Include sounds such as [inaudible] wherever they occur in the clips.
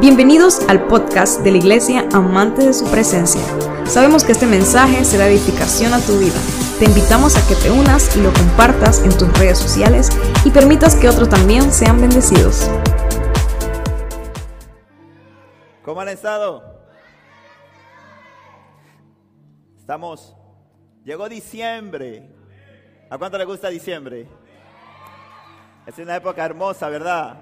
Bienvenidos al podcast de la Iglesia Amante de su Presencia. Sabemos que este mensaje será edificación a tu vida. Te invitamos a que te unas y lo compartas en tus redes sociales y permitas que otros también sean bendecidos. ¿Cómo han estado? Estamos. Llegó diciembre. ¿A cuánto le gusta diciembre? Es una época hermosa, ¿verdad?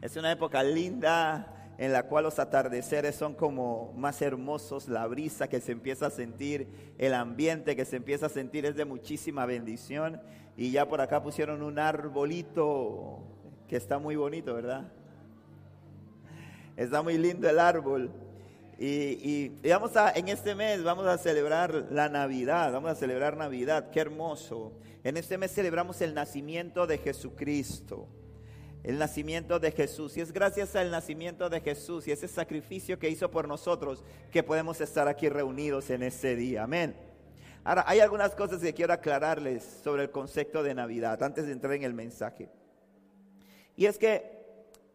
Es una época linda, en la cual los atardeceres son como más hermosos, la brisa que se empieza a sentir, el ambiente que se empieza a sentir es de muchísima bendición. Y ya por acá pusieron un arbolito que está muy bonito, ¿verdad? Está muy lindo el árbol. Y, vamos a, en este mes vamos a celebrar la Navidad, vamos a celebrar Navidad, qué hermoso. En este mes celebramos el nacimiento de Jesucristo el nacimiento de Jesús. Y es gracias al nacimiento de Jesús y ese sacrificio que hizo por nosotros que podemos estar aquí reunidos en ese día. Amén. Ahora, hay algunas cosas que quiero aclararles sobre el concepto de Navidad antes de entrar en el mensaje. Y es que,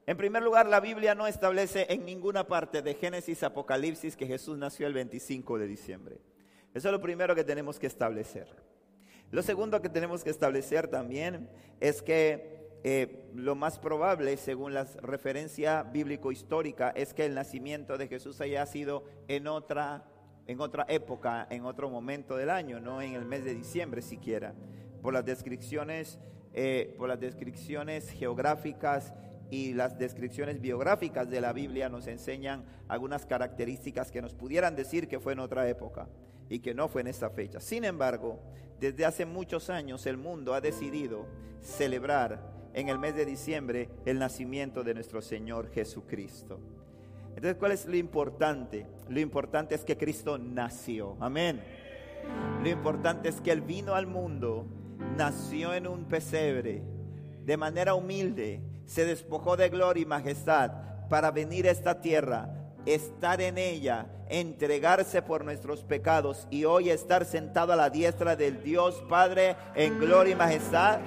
en primer lugar, la Biblia no establece en ninguna parte de Génesis, Apocalipsis que Jesús nació el 25 de diciembre. Eso es lo primero que tenemos que establecer. Lo segundo que tenemos que establecer también es que eh, lo más probable, según la referencia bíblico-histórica, es que el nacimiento de Jesús haya sido en otra, en otra época, en otro momento del año, no en el mes de diciembre siquiera, por las descripciones, eh, por las descripciones geográficas y las descripciones biográficas de la Biblia nos enseñan algunas características que nos pudieran decir que fue en otra época y que no fue en esta fecha. Sin embargo, desde hace muchos años el mundo ha decidido celebrar en el mes de diciembre el nacimiento de nuestro Señor Jesucristo. Entonces, ¿cuál es lo importante? Lo importante es que Cristo nació. Amén. Lo importante es que Él vino al mundo, nació en un pesebre, de manera humilde, se despojó de gloria y majestad para venir a esta tierra, estar en ella, entregarse por nuestros pecados y hoy estar sentado a la diestra del Dios Padre en gloria y majestad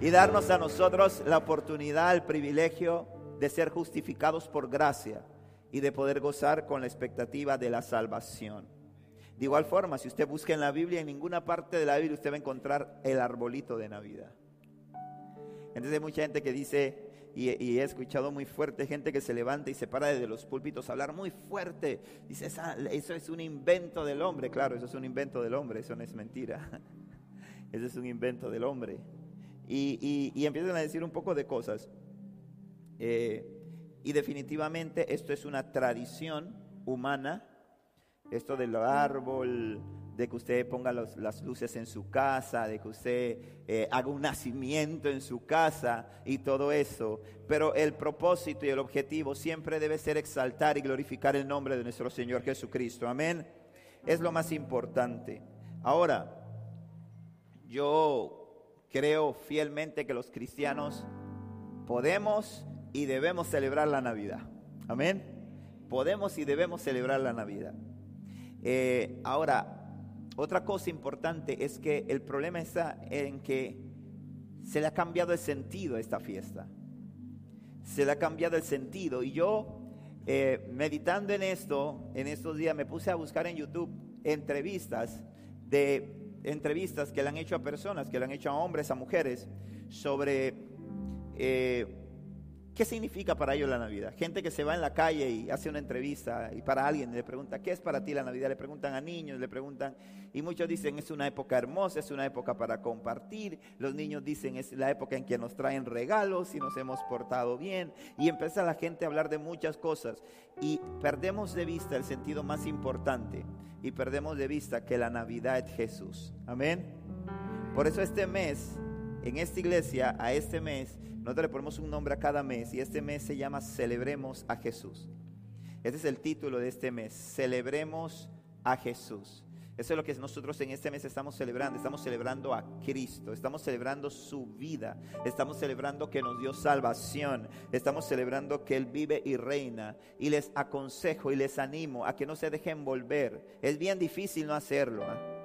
y darnos a nosotros la oportunidad, el privilegio de ser justificados por gracia y de poder gozar con la expectativa de la salvación. De igual forma, si usted busca en la Biblia, en ninguna parte de la Biblia usted va a encontrar el arbolito de Navidad. Entonces hay mucha gente que dice, y, he escuchado muy fuerte, gente que se levanta y se para desde los púlpitos a hablar muy fuerte. Dice, eso es un invento del hombre. Claro, eso es un invento del hombre, eso no es mentira. [laughs] Eso es un invento del hombre y, empiezan a decir un poco de cosas. Eh, y definitivamente esto es una tradición humana, esto del árbol, de que usted ponga las luces en su casa, de que usted eh, haga un nacimiento en su casa y todo eso. Pero el propósito y el objetivo siempre debe ser exaltar y glorificar el nombre de nuestro Señor Jesucristo. Amén. Es lo más importante. Ahora, yo creo fielmente que los cristianos podemos y debemos celebrar la Navidad. Amén. Podemos y debemos celebrar la Navidad. Eh, ahora, otra cosa importante es que el problema está en que se le ha cambiado el sentido a esta fiesta. Se le ha cambiado el sentido. Y yo, eh, meditando en esto, en estos días me puse a buscar en YouTube entrevistas de entrevistas que le han hecho a personas, que le han hecho a hombres, a mujeres, sobre eh, qué significa para ellos la Navidad. Gente que se va en la calle y hace una entrevista y para alguien le pregunta, ¿qué es para ti la Navidad? Le preguntan a niños, le preguntan, y muchos dicen, es una época hermosa, es una época para compartir. Los niños dicen, es la época en que nos traen regalos y nos hemos portado bien. Y empieza la gente a hablar de muchas cosas y perdemos de vista el sentido más importante y perdemos de vista que la Navidad es Jesús. Amén. Por eso este mes, en esta iglesia, a este mes, nosotros le ponemos un nombre a cada mes y este mes se llama Celebremos a Jesús. Ese es el título de este mes, Celebremos a Jesús. Eso es lo que nosotros en este mes estamos celebrando. Estamos celebrando a Cristo. Estamos celebrando su vida. Estamos celebrando que nos dio salvación. Estamos celebrando que Él vive y reina. Y les aconsejo y les animo a que no se dejen volver. Es bien difícil no hacerlo. ¿ah?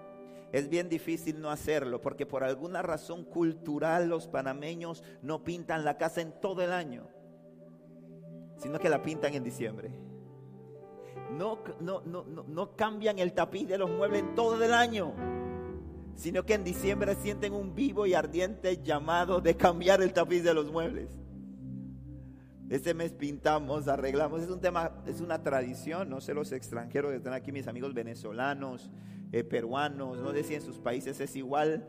Es bien difícil no hacerlo porque por alguna razón cultural los panameños no pintan la casa en todo el año. sino que la pintan en diciembre. No, no, no, no, cambian el tapiz de los muebles todo el año, sino que en diciembre sienten un vivo y ardiente llamado de cambiar el tapiz de los muebles. Este mes pintamos, arreglamos, es un tema, es una tradición, no sé los extranjeros que están aquí, mis amigos venezolanos, eh, peruanos, no sé si en sus países es igual,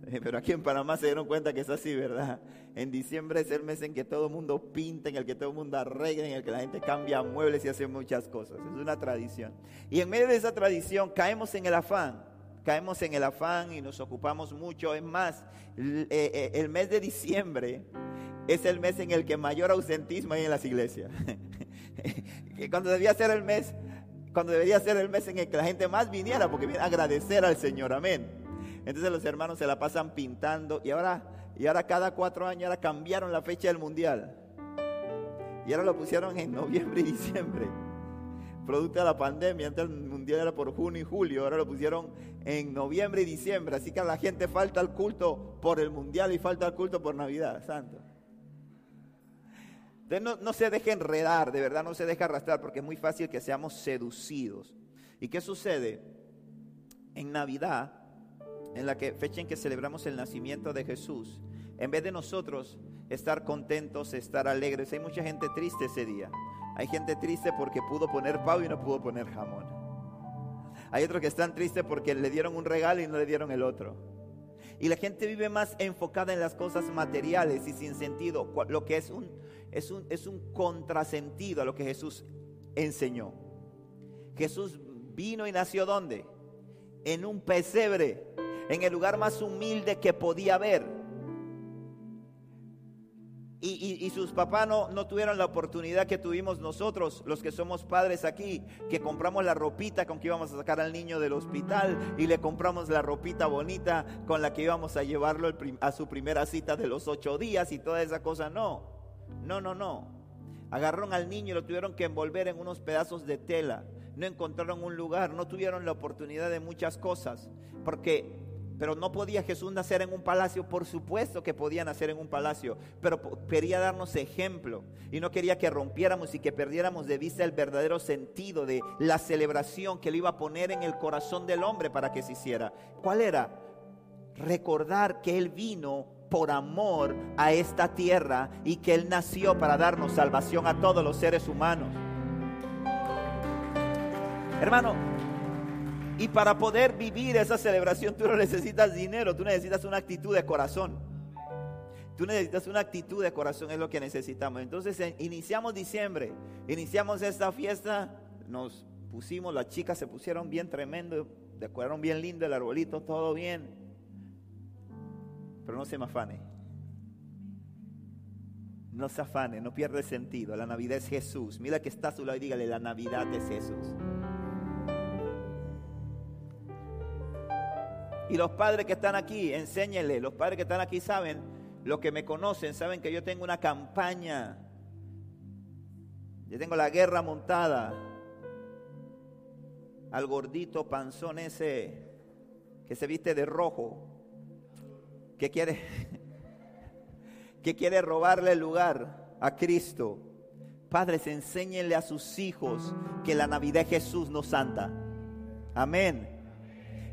[laughs] Pero aquí en Panamá se dieron cuenta que es así, ¿verdad? En diciembre es el mes en que todo el mundo pinta, en el que todo el mundo arregla, en el que la gente cambia muebles y hace muchas cosas. Es una tradición. Y en medio de esa tradición caemos en el afán. Caemos en el afán y nos ocupamos mucho. Es más, eh, eh, el mes de diciembre es el mes en el que mayor ausentismo hay en las iglesias. [laughs] cuando debía ser el mes, cuando debería ser el mes en el que la gente más viniera, porque viene a agradecer al Señor. Amén. Entonces los hermanos se la pasan pintando y ahora, y ahora cada cuatro años ahora cambiaron la fecha del mundial. Y ahora lo pusieron en noviembre y diciembre. Producto de la pandemia, antes el mundial era por junio y julio, ahora lo pusieron en noviembre y diciembre. Así que a la gente falta el culto por el mundial y falta el culto por Navidad, santo. Entonces no, se deje enredar, de verdad no se deje arrastrar, porque es muy fácil que seamos seducidos. ¿Y qué sucede? En Navidad en la que, fecha en que celebramos el nacimiento de Jesús, en vez de nosotros estar contentos, estar alegres, hay mucha gente triste ese día. Hay gente triste porque pudo poner pavo y no pudo poner jamón. Hay otros que están tristes porque le dieron un regalo y no le dieron el otro. Y la gente vive más enfocada en las cosas materiales y sin sentido, lo que es un, es un, es un contrasentido a lo que Jesús enseñó. Jesús vino y nació ¿dónde? En un pesebre en el lugar más humilde que podía haber. Y, sus papás no, no, tuvieron la oportunidad que tuvimos nosotros, los que somos padres aquí, que compramos la ropita con que íbamos a sacar al niño del hospital y le compramos la ropita bonita con la que íbamos a llevarlo a su primera cita de los ocho días y toda esa cosa. No, no, no, no. Agarraron al niño y lo tuvieron que envolver en unos pedazos de tela. No encontraron un lugar, no tuvieron la oportunidad de muchas cosas, porque pero no podía Jesús nacer en un palacio, por supuesto que podía nacer en un palacio, pero quería darnos ejemplo y no quería que rompiéramos y que perdiéramos de vista el verdadero sentido de la celebración que él iba a poner en el corazón del hombre para que se hiciera. ¿Cuál era? Recordar que él vino por amor a esta tierra y que él nació para darnos salvación a todos los seres humanos. Hermano, y para poder vivir esa celebración tú no necesitas dinero, tú necesitas una actitud de corazón. Tú necesitas una actitud de corazón, es lo que necesitamos. Entonces iniciamos diciembre, iniciamos esta fiesta, nos pusimos, las chicas se pusieron bien tremendo, decoraron bien lindo el arbolito, todo bien. Pero no se me afane. No se afane, no pierde sentido. La Navidad es Jesús. Mira que está a su lado y dígale, la Navidad es Jesús. Y los padres que están aquí, enséñenle. Los padres que están aquí saben, los que me conocen, saben que yo tengo una campaña. Yo tengo la guerra montada. Al gordito panzón ese que se viste de rojo. Que quiere, [laughs] que quiere robarle el lugar a Cristo. Padres, enséñenle a sus hijos que la Navidad es Jesús, no Santa. Amén.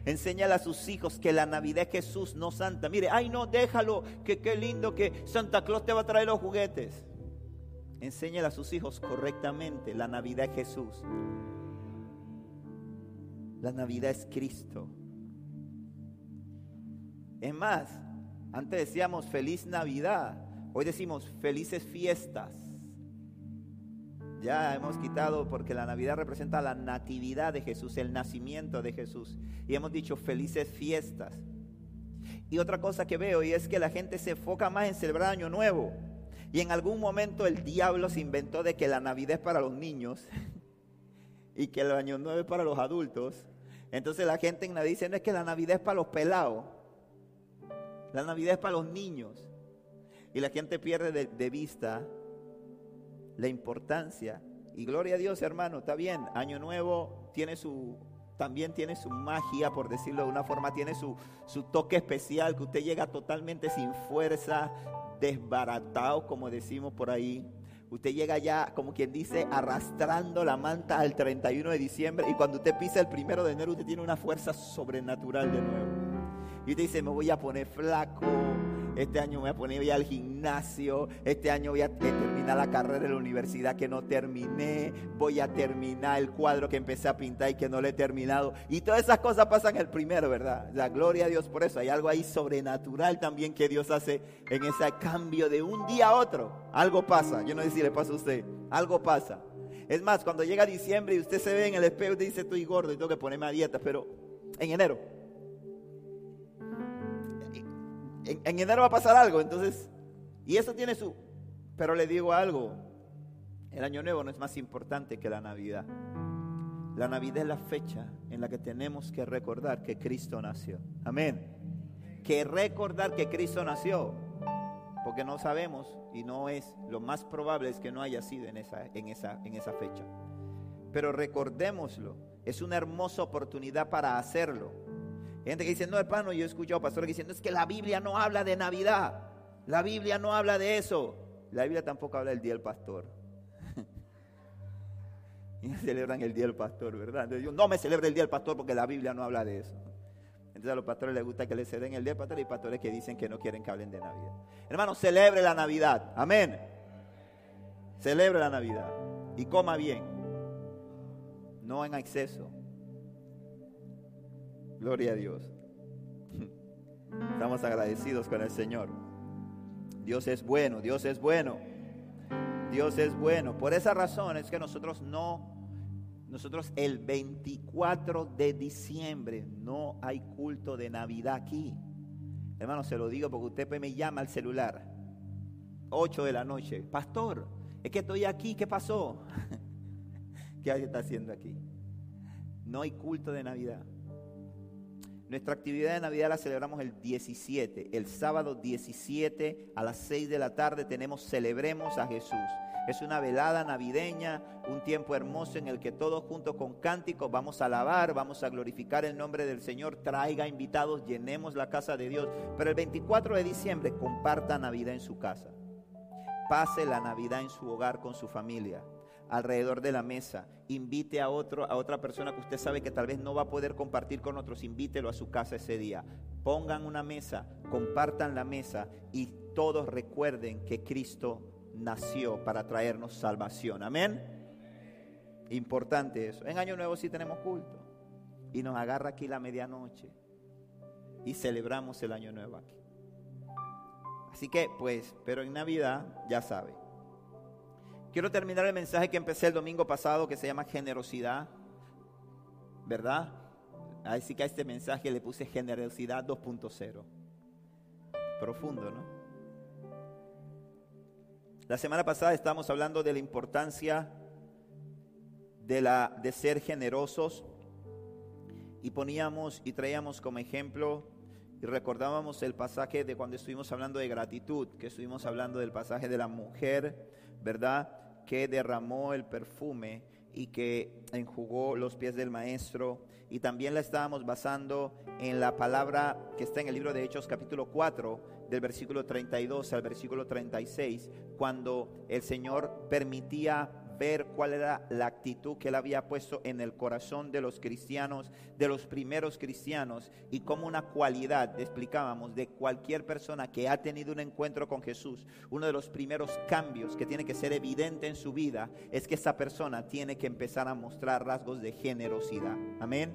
Enséñale a sus hijos que la Navidad es Jesús, no Santa. Mire, ay no, déjalo, que qué lindo que Santa Claus te va a traer los juguetes. Enséñale a sus hijos correctamente, la Navidad es Jesús. La Navidad es Cristo. Es más, antes decíamos feliz Navidad, hoy decimos felices fiestas. Ya hemos quitado porque la Navidad representa la natividad de Jesús, el nacimiento de Jesús. Y hemos dicho felices fiestas. Y otra cosa que veo y es que la gente se enfoca más en celebrar Año Nuevo. Y en algún momento el diablo se inventó de que la Navidad es para los niños [laughs] y que el Año Nuevo es para los adultos. Entonces la gente en Navidad dice, no es que la Navidad es para los pelados. La Navidad es para los niños. Y la gente pierde de, vista la importancia. Y gloria a Dios, hermano, está bien. Año Nuevo tiene su, también tiene su magia, por decirlo de una forma, tiene su, su toque especial, que usted llega totalmente sin fuerza, desbaratado, como decimos por ahí. Usted llega ya, como quien dice, arrastrando la manta al 31 de diciembre y cuando usted pisa el primero de enero usted tiene una fuerza sobrenatural de nuevo. Y usted dice, me voy a poner flaco, este año me voy a poner ya al gimnasio, este año voy a terminar la carrera de la universidad que no terminé, voy a terminar el cuadro que empecé a pintar y que no lo he terminado. Y todas esas cosas pasan el primero, ¿verdad? La gloria a Dios por eso. Hay algo ahí sobrenatural también que Dios hace en ese cambio de un día a otro. Algo pasa, yo no sé si le pasa a usted, algo pasa. Es más, cuando llega diciembre y usted se ve en el espejo y dice estoy gordo y tengo que ponerme a dieta, pero en enero en, enero va a pasar algo, entonces, y eso tiene su, pero le digo algo, el año nuevo no es más importante que la Navidad. La Navidad es la fecha en la que tenemos que recordar que Cristo nació. Amén. Que recordar que Cristo nació. Porque no sabemos y no es, lo más probable es que no haya sido en esa, en esa, en esa fecha. Pero recordémoslo. Es una hermosa oportunidad para hacerlo. Gente que dice, no, hermano, yo he escuchado pastores diciendo, es que la Biblia no habla de Navidad. La Biblia no habla de eso. La Biblia tampoco habla del Día del Pastor. [laughs] y celebran el Día del Pastor, ¿verdad? Entonces, yo, no me celebra el Día del Pastor porque la Biblia no habla de eso. Entonces a los pastores les gusta que les ceden el Día del Pastor y pastores que dicen que no quieren que hablen de Navidad. Hermano, celebre la Navidad. Amén. Celebre la Navidad. Y coma bien. No en exceso. Gloria a Dios. Estamos agradecidos con el Señor. Dios es bueno, Dios es bueno. Dios es bueno. Por esa razón es que nosotros no, nosotros el 24 de diciembre no hay culto de Navidad aquí. Hermano, se lo digo porque usted me llama al celular. 8 de la noche. Pastor, es que estoy aquí, ¿qué pasó? [laughs] ¿Qué está haciendo aquí? No hay culto de Navidad. Nuestra actividad de Navidad la celebramos el 17. El sábado 17 a las 6 de la tarde tenemos Celebremos a Jesús. Es una velada navideña, un tiempo hermoso en el que todos juntos con cánticos vamos a alabar, vamos a glorificar el nombre del Señor, traiga invitados, llenemos la casa de Dios. Pero el 24 de diciembre comparta Navidad en su casa. Pase la Navidad en su hogar con su familia alrededor de la mesa. Invite a, otro, a otra persona que usted sabe que tal vez no va a poder compartir con otros. Invítelo a su casa ese día. Pongan una mesa, compartan la mesa y todos recuerden que Cristo nació para traernos salvación. Amén. Importante eso. En Año Nuevo sí tenemos culto. Y nos agarra aquí la medianoche. Y celebramos el Año Nuevo aquí. Así que, pues, pero en Navidad, ya sabe, Quiero terminar el mensaje que empecé el domingo pasado que se llama generosidad, ¿verdad? Así que a este mensaje le puse generosidad 2.0. Profundo, ¿no? La semana pasada estábamos hablando de la importancia de, la, de ser generosos y poníamos y traíamos como ejemplo y recordábamos el pasaje de cuando estuvimos hablando de gratitud, que estuvimos hablando del pasaje de la mujer, ¿verdad? Que derramó el perfume y que enjugó los pies del maestro. Y también la estábamos basando en la palabra que está en el libro de Hechos capítulo 4, del versículo 32 al versículo 36, cuando el Señor permitía ver cuál era la actitud que él había puesto en el corazón de los cristianos, de los primeros cristianos, y como una cualidad, explicábamos, de cualquier persona que ha tenido un encuentro con Jesús, uno de los primeros cambios que tiene que ser evidente en su vida es que esa persona tiene que empezar a mostrar rasgos de generosidad. Amén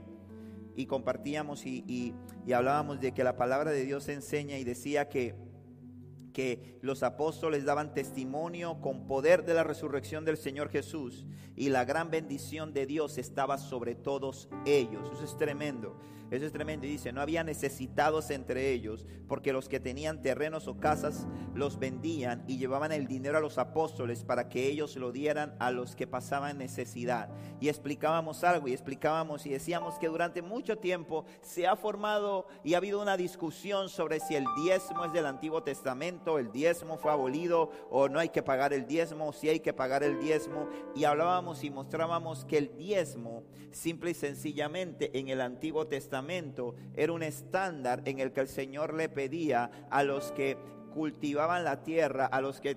y compartíamos y, y, hablábamos de que la palabra de Dios enseña y decía que que los apóstoles daban testimonio con poder de la resurrección del Señor Jesús y la gran bendición de Dios estaba sobre todos ellos. Eso es tremendo. Eso es tremendo. Y dice, no había necesitados entre ellos, porque los que tenían terrenos o casas los vendían y llevaban el dinero a los apóstoles para que ellos lo dieran a los que pasaban necesidad. Y explicábamos algo y explicábamos y decíamos que durante mucho tiempo se ha formado y ha habido una discusión sobre si el diezmo es del Antiguo Testamento, el diezmo fue abolido o no hay que pagar el diezmo, si hay que pagar el diezmo. Y hablábamos y mostrábamos que el diezmo, simple y sencillamente en el Antiguo Testamento, era un estándar en el que el Señor le pedía a los que cultivaban la tierra, a los que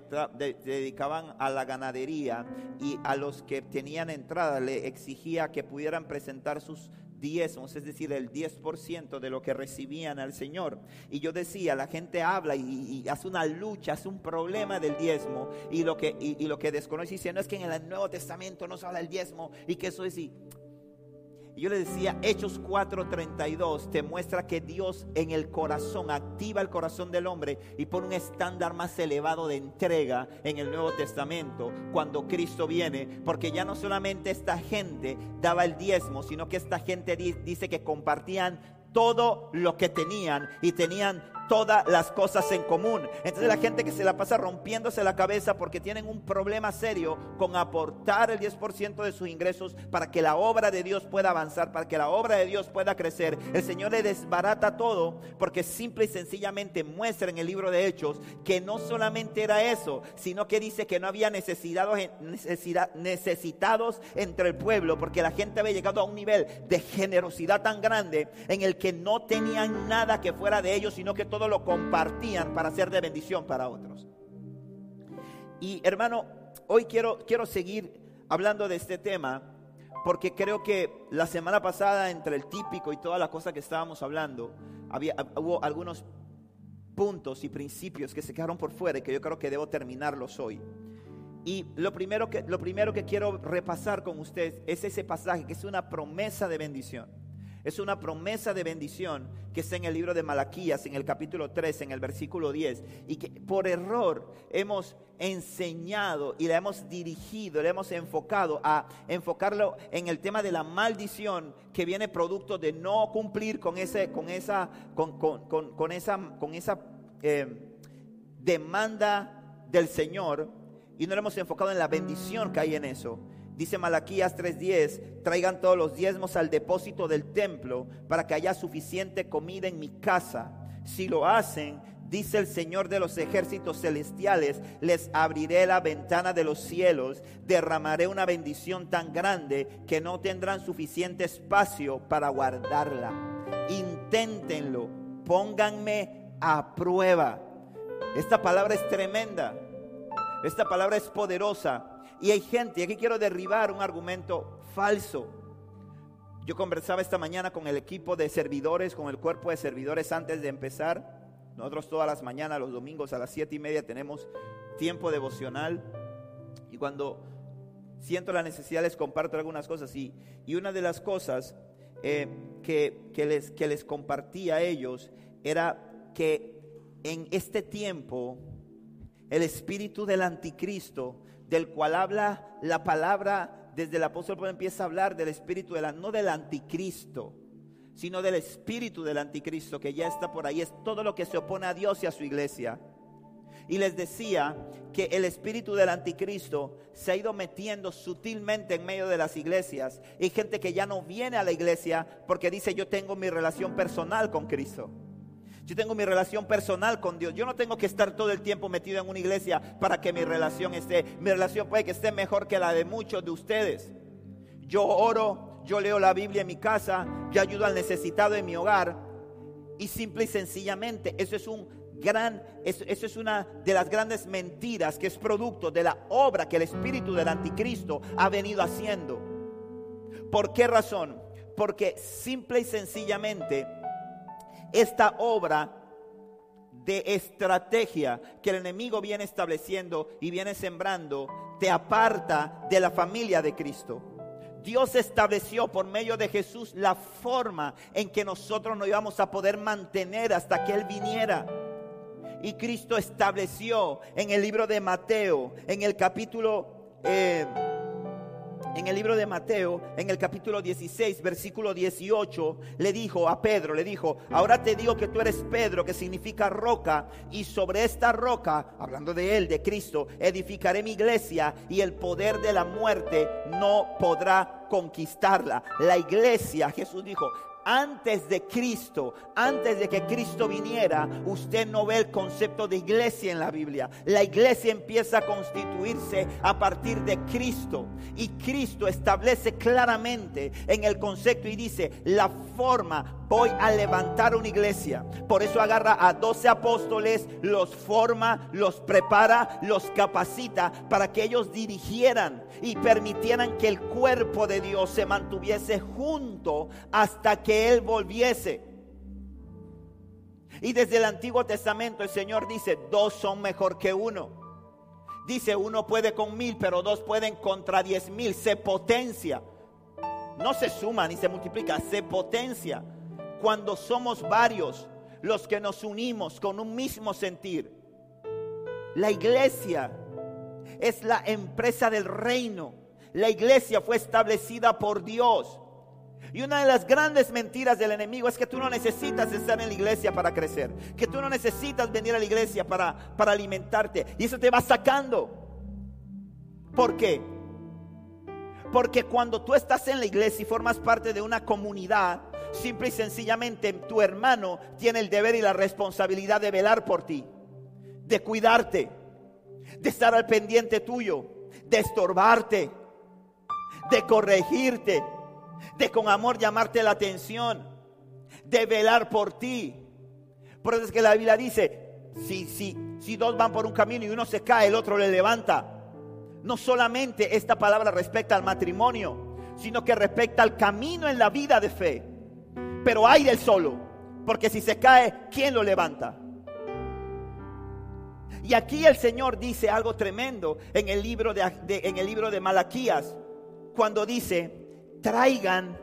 dedicaban a la ganadería y a los que tenían entrada, le exigía que pudieran presentar sus diezmos, es decir, el 10% de lo que recibían al Señor. Y yo decía, la gente habla y, hace una lucha, hace un problema del diezmo y lo que, y, lo que desconoce dice, no es que en el Nuevo Testamento no se habla del diezmo y que eso es... Y, y yo le decía, Hechos 4:32 te muestra que Dios en el corazón activa el corazón del hombre y pone un estándar más elevado de entrega en el Nuevo Testamento cuando Cristo viene, porque ya no solamente esta gente daba el diezmo, sino que esta gente dice que compartían todo lo que tenían y tenían todas las cosas en común. Entonces la gente que se la pasa rompiéndose la cabeza porque tienen un problema serio con aportar el 10% de sus ingresos para que la obra de Dios pueda avanzar, para que la obra de Dios pueda crecer. El Señor le desbarata todo porque simple y sencillamente muestra en el libro de Hechos que no solamente era eso, sino que dice que no había necesitados, necesitados entre el pueblo porque la gente había llegado a un nivel de generosidad tan grande en el que no tenían nada que fuera de ellos, sino que todo lo compartían para ser de bendición para otros. Y hermano, hoy quiero, quiero seguir hablando de este tema porque creo que la semana pasada entre el típico y todas las cosas que estábamos hablando, había, hubo algunos puntos y principios que se quedaron por fuera y que yo creo que debo terminarlos hoy. Y lo primero que, lo primero que quiero repasar con ustedes es ese pasaje que es una promesa de bendición. Es una promesa de bendición que está en el libro de Malaquías, en el capítulo 3, en el versículo 10, y que por error hemos enseñado y le hemos dirigido, le hemos enfocado a enfocarlo en el tema de la maldición que viene producto de no cumplir con, ese, con esa, con, esa, con esa eh, demanda del Señor y no le hemos enfocado en la bendición que hay en eso. Dice Malaquías 3:10, traigan todos los diezmos al depósito del templo para que haya suficiente comida en mi casa. Si lo hacen, dice el Señor de los ejércitos celestiales, les abriré la ventana de los cielos, derramaré una bendición tan grande que no tendrán suficiente espacio para guardarla. Inténtenlo, pónganme a prueba. Esta palabra es tremenda, esta palabra es poderosa. Y hay gente, y aquí quiero derribar un argumento falso. Yo conversaba esta mañana con el equipo de servidores, con el cuerpo de servidores antes de empezar. Nosotros todas las mañanas, los domingos a las siete y media tenemos tiempo devocional. Y cuando siento la necesidad les comparto algunas cosas. Y, y una de las cosas eh, que, que, les, que les compartí a ellos era que en este tiempo el espíritu del anticristo del cual habla la palabra desde el apóstol Pablo empieza a hablar del espíritu de la, no del anticristo, sino del espíritu del anticristo que ya está por ahí, es todo lo que se opone a Dios y a su iglesia. Y les decía que el espíritu del anticristo se ha ido metiendo sutilmente en medio de las iglesias. Hay gente que ya no viene a la iglesia porque dice yo tengo mi relación personal con Cristo. Yo tengo mi relación personal con Dios. Yo no tengo que estar todo el tiempo metido en una iglesia para que mi relación esté. Mi relación puede que esté mejor que la de muchos de ustedes. Yo oro, yo leo la Biblia en mi casa, yo ayudo al necesitado en mi hogar. Y simple y sencillamente, eso es un gran, eso, eso, es una de las grandes mentiras que es producto de la obra que el espíritu del anticristo ha venido haciendo. ¿Por qué razón? Porque simple y sencillamente esta obra de estrategia que el enemigo viene estableciendo y viene sembrando, te aparta de la familia de Cristo. Dios estableció por medio de Jesús la forma en que nosotros nos íbamos a poder mantener hasta que Él viniera. Y Cristo estableció en el libro de Mateo, en el capítulo... Eh, en el libro de Mateo, en el capítulo 16, versículo 18, le dijo a Pedro, le dijo, ahora te digo que tú eres Pedro, que significa roca, y sobre esta roca, hablando de él, de Cristo, edificaré mi iglesia y el poder de la muerte no podrá conquistarla. La iglesia, Jesús dijo, antes de Cristo, antes de que Cristo viniera, usted no ve el concepto de iglesia en la Biblia. La iglesia empieza a constituirse a partir de Cristo. Y Cristo establece claramente en el concepto y dice, la forma, voy a levantar una iglesia. Por eso agarra a 12 apóstoles, los forma, los prepara, los capacita para que ellos dirigieran y permitieran que el cuerpo de Dios se mantuviese junto hasta que Él volviese. Y desde el Antiguo Testamento el Señor dice, dos son mejor que uno. Dice, uno puede con mil, pero dos pueden contra diez mil. Se potencia. No se suma ni se multiplica, se potencia cuando somos varios los que nos unimos con un mismo sentir. La iglesia es la empresa del reino. La iglesia fue establecida por Dios. Y una de las grandes mentiras del enemigo es que tú no necesitas estar en la iglesia para crecer. Que tú no necesitas venir a la iglesia para, para alimentarte. Y eso te va sacando. ¿Por qué? Porque cuando tú estás en la iglesia y formas parte de una comunidad, Simple y sencillamente tu hermano tiene el deber y la responsabilidad de velar por ti, de cuidarte, de estar al pendiente tuyo, de estorbarte, de corregirte, de con amor llamarte la atención, de velar por ti. Por eso es que la Biblia dice, si, si, si dos van por un camino y uno se cae, el otro le levanta. No solamente esta palabra respecta al matrimonio, sino que respecta al camino en la vida de fe pero hay del solo, porque si se cae, ¿quién lo levanta? Y aquí el Señor dice algo tremendo en el libro de, en el libro de Malaquías, cuando dice, traigan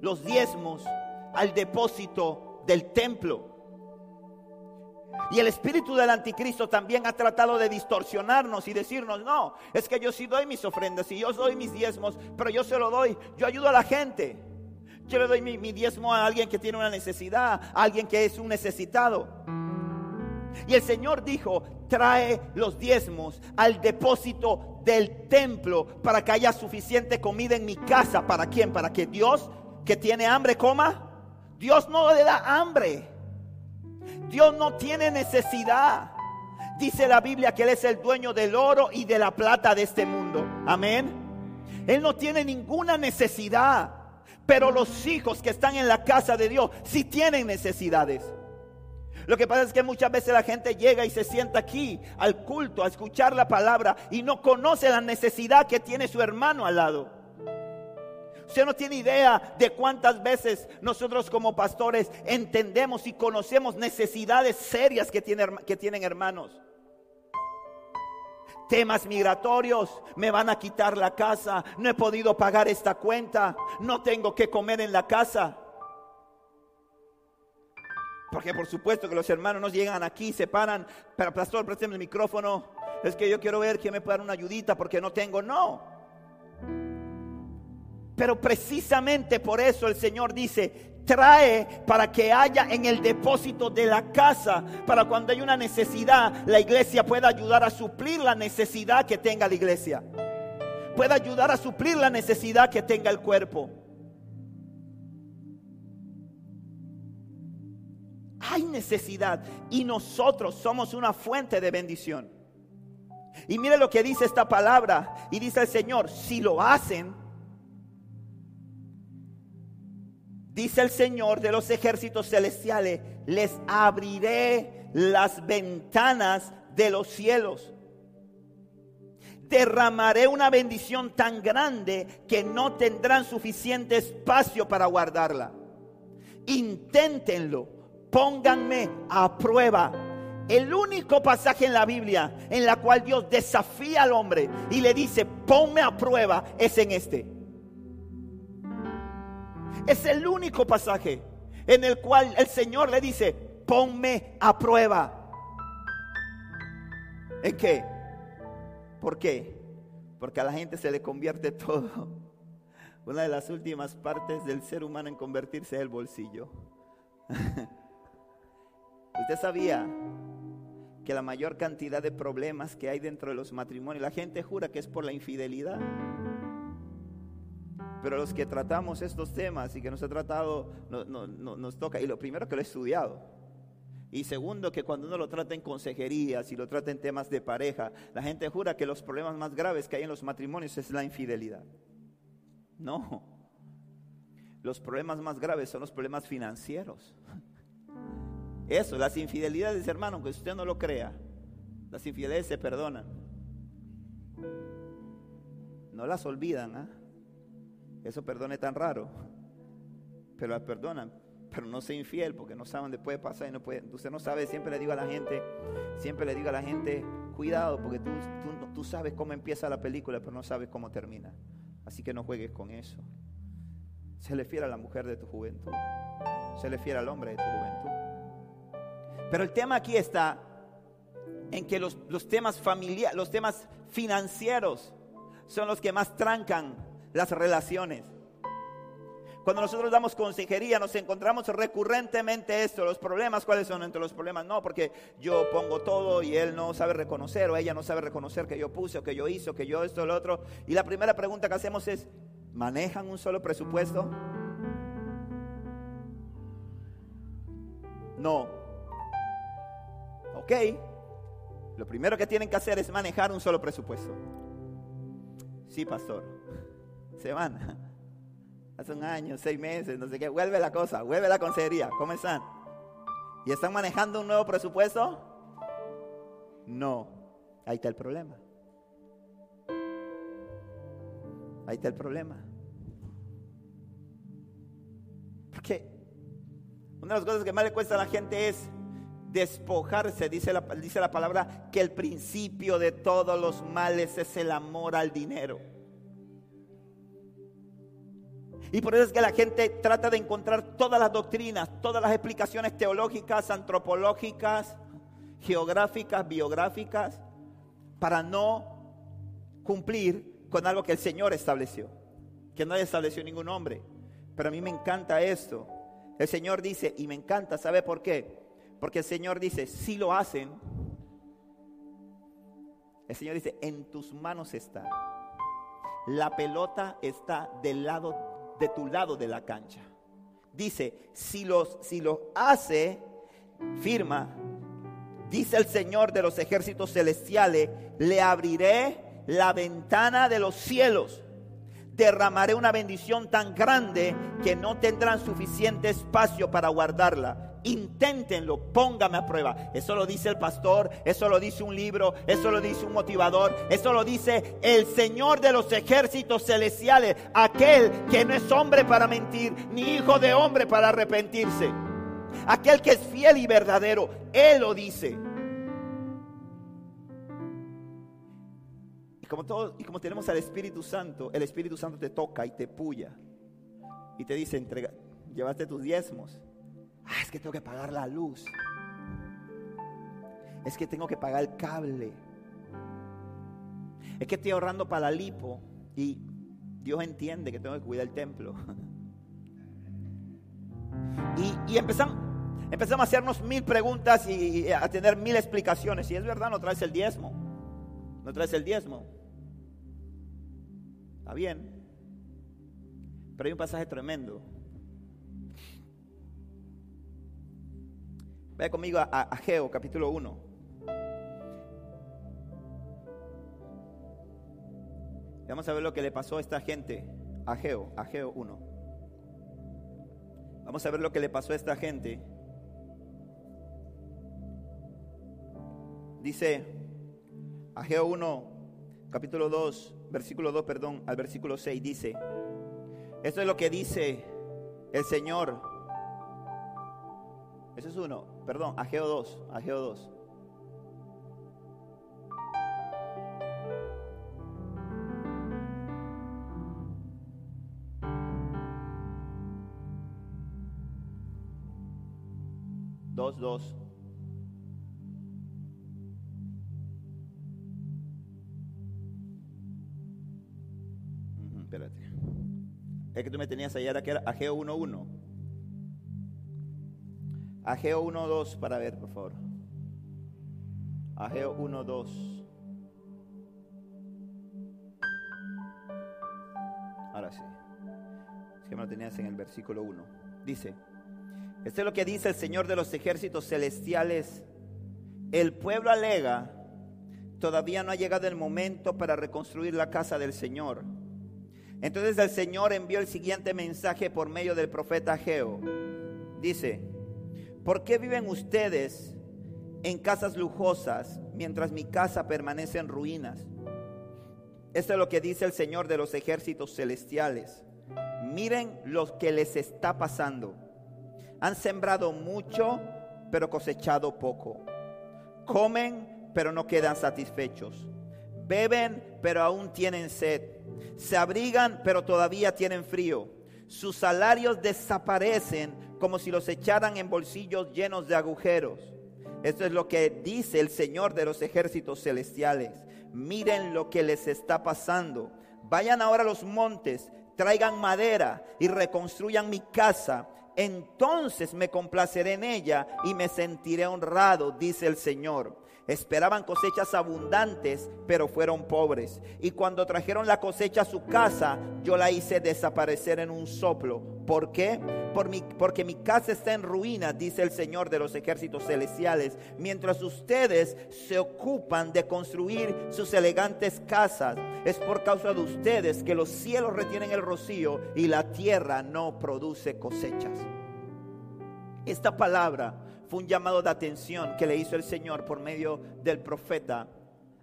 los diezmos al depósito del templo. Y el espíritu del anticristo también ha tratado de distorsionarnos y decirnos, no, es que yo sí doy mis ofrendas y yo doy mis diezmos, pero yo se lo doy, yo ayudo a la gente. Yo le doy mi, diezmo a alguien que tiene una necesidad, a alguien que es un necesitado. Y el Señor dijo, trae los diezmos al depósito del templo para que haya suficiente comida en mi casa. ¿Para quién? Para que Dios que tiene hambre coma. Dios no le da hambre. Dios no tiene necesidad. Dice la Biblia que Él es el dueño del oro y de la plata de este mundo. Amén. Él no tiene ninguna necesidad. Pero los hijos que están en la casa de Dios sí tienen necesidades. Lo que pasa es que muchas veces la gente llega y se sienta aquí al culto, a escuchar la palabra y no conoce la necesidad que tiene su hermano al lado. Usted no tiene idea de cuántas veces nosotros como pastores entendemos y conocemos necesidades serias que, que tienen hermanos temas migratorios, me van a quitar la casa, no he podido pagar esta cuenta, no tengo que comer en la casa. Porque por supuesto que los hermanos nos llegan aquí, se paran, pero pastor, présteme el micrófono, es que yo quiero ver que me puede dar una ayudita porque no tengo, no. Pero precisamente por eso el Señor dice, trae para que haya en el depósito de la casa, para cuando hay una necesidad, la iglesia pueda ayudar a suplir la necesidad que tenga la iglesia. Pueda ayudar a suplir la necesidad que tenga el cuerpo. Hay necesidad y nosotros somos una fuente de bendición. Y mire lo que dice esta palabra. Y dice el Señor, si lo hacen, dice el Señor de los ejércitos celestiales, les abriré las ventanas de los cielos. Derramaré una bendición tan grande que no tendrán suficiente espacio para guardarla. Inténtenlo, pónganme a prueba. El único pasaje en la Biblia en la cual Dios desafía al hombre y le dice, ponme a prueba, es en este. Es el único pasaje en el cual el Señor le dice, ponme a prueba. ¿En qué? ¿Por qué? Porque a la gente se le convierte todo. Una de las últimas partes del ser humano en convertirse es el bolsillo. [laughs] ¿Usted sabía que la mayor cantidad de problemas que hay dentro de los matrimonios, la gente jura que es por la infidelidad? Pero los que tratamos estos temas y que nos ha tratado, nos toca. Y lo primero que lo he estudiado. Y segundo, que cuando uno lo trata en consejerías y lo trata en temas de pareja, la gente jura que los problemas más graves que hay en los matrimonios es la infidelidad. No. Los problemas más graves son los problemas financieros. Eso, las infidelidades, hermano, aunque usted no lo crea, las infidelidades se perdonan. No las olvidan, ¿ah? Eso perdone tan raro. Pero las perdonan. Pero no sea infiel porque no saben después de pasar y no puede. Usted no sabe, siempre le digo a la gente, siempre le digo a la gente, cuidado porque tú, tú, tú sabes cómo empieza la película, pero no sabes cómo termina. Así que no juegues con eso. Se le fiera a la mujer de tu juventud. Se le fiera al hombre de tu juventud. Pero el tema aquí está en que los, los temas familiares, los temas financieros son los que más trancan las relaciones. Cuando nosotros damos consejería nos encontramos recurrentemente esto, los problemas, ¿cuáles son entre los problemas? No, porque yo pongo todo y él no sabe reconocer o ella no sabe reconocer que yo puse o que yo hice o que yo esto lo otro. Y la primera pregunta que hacemos es, ¿manejan un solo presupuesto? No. Ok. Lo primero que tienen que hacer es manejar un solo presupuesto. Sí, pastor. Se van [laughs] hace un año, seis meses, no sé qué, vuelve la cosa, vuelve la consejería, ¿cómo están? ¿Y están manejando un nuevo presupuesto? No, ahí está el problema. Ahí está el problema. Porque una de las cosas que más le cuesta a la gente es despojarse, dice la, dice la palabra, que el principio de todos los males es el amor al dinero. Y por eso es que la gente trata de encontrar todas las doctrinas, todas las explicaciones teológicas, antropológicas, geográficas, biográficas, para no cumplir con algo que el Señor estableció, que no estableció ningún hombre. Pero a mí me encanta esto. El Señor dice, y me encanta, ¿sabe por qué? Porque el Señor dice, si lo hacen, el Señor dice, en tus manos está. La pelota está del lado de tu lado de la cancha. Dice, si los, si lo hace, firma, dice el Señor de los ejércitos celestiales, le abriré la ventana de los cielos derramaré una bendición tan grande que no tendrán suficiente espacio para guardarla. Inténtenlo, póngame a prueba. Eso lo dice el pastor, eso lo dice un libro, eso lo dice un motivador, eso lo dice el Señor de los ejércitos celestiales, aquel que no es hombre para mentir, ni hijo de hombre para arrepentirse. Aquel que es fiel y verdadero, Él lo dice. Y como tenemos al Espíritu Santo, el Espíritu Santo te toca y te puya. Y te dice, entrega, llevaste tus diezmos. Ah, es que tengo que pagar la luz. Es que tengo que pagar el cable. Es que estoy ahorrando para la lipo. Y Dios entiende que tengo que cuidar el templo. [laughs] Y, y empezamos, empezamos a hacernos mil preguntas y, a tener mil explicaciones. Y es verdad, no traes el diezmo. No traes el diezmo. Está bien. Pero hay un pasaje tremendo. Vaya conmigo a, Ageo, capítulo 1. Vamos a ver lo que le pasó a esta gente. Ageo, Ageo 1. Vamos a ver lo que le pasó a esta gente. Dice Ageo 1, capítulo 2, versículo 2, perdón, al versículo 6 dice, esto es lo que dice el Señor. Ese es uno, perdón, Ageo 2, Ageo 2. Dos, dos. Es que tú me tenías que era Ageo 1.1. Ageo 1.2 para ver, por favor. Ageo 1.2. Ahora sí. que me lo tenías en el versículo 1. Dice, esto es lo que dice el Señor de los ejércitos celestiales. El pueblo alega, todavía no ha llegado el momento para reconstruir la casa del Señor. Entonces el Señor envió el siguiente mensaje por medio del profeta Geo. Dice, ¿por qué viven ustedes en casas lujosas mientras mi casa permanece en ruinas? Esto es lo que dice el Señor de los ejércitos celestiales. Miren lo que les está pasando. Han sembrado mucho, pero cosechado poco. Comen, pero no quedan satisfechos. Beben, pero aún tienen sed. Se abrigan, pero todavía tienen frío. Sus salarios desaparecen como si los echaran en bolsillos llenos de agujeros. Esto es lo que dice el Señor de los ejércitos celestiales miren lo que les está pasando. Vayan ahora a los montes, traigan madera y reconstruyan mi casa. Entonces me complaceré en ella y me sentiré honrado, dice el Señor. Esperaban cosechas abundantes, pero fueron pobres. Y cuando trajeron la cosecha a su casa, yo la hice desaparecer en un soplo. ¿Por qué? Por mi, porque mi casa está en ruinas, dice el Señor de los ejércitos celestiales, mientras ustedes se ocupan de construir sus elegantes casas. Es por causa de ustedes que los cielos retienen el rocío y la tierra no produce cosechas. Esta palabra fue un llamado de atención que le hizo el Señor por medio del profeta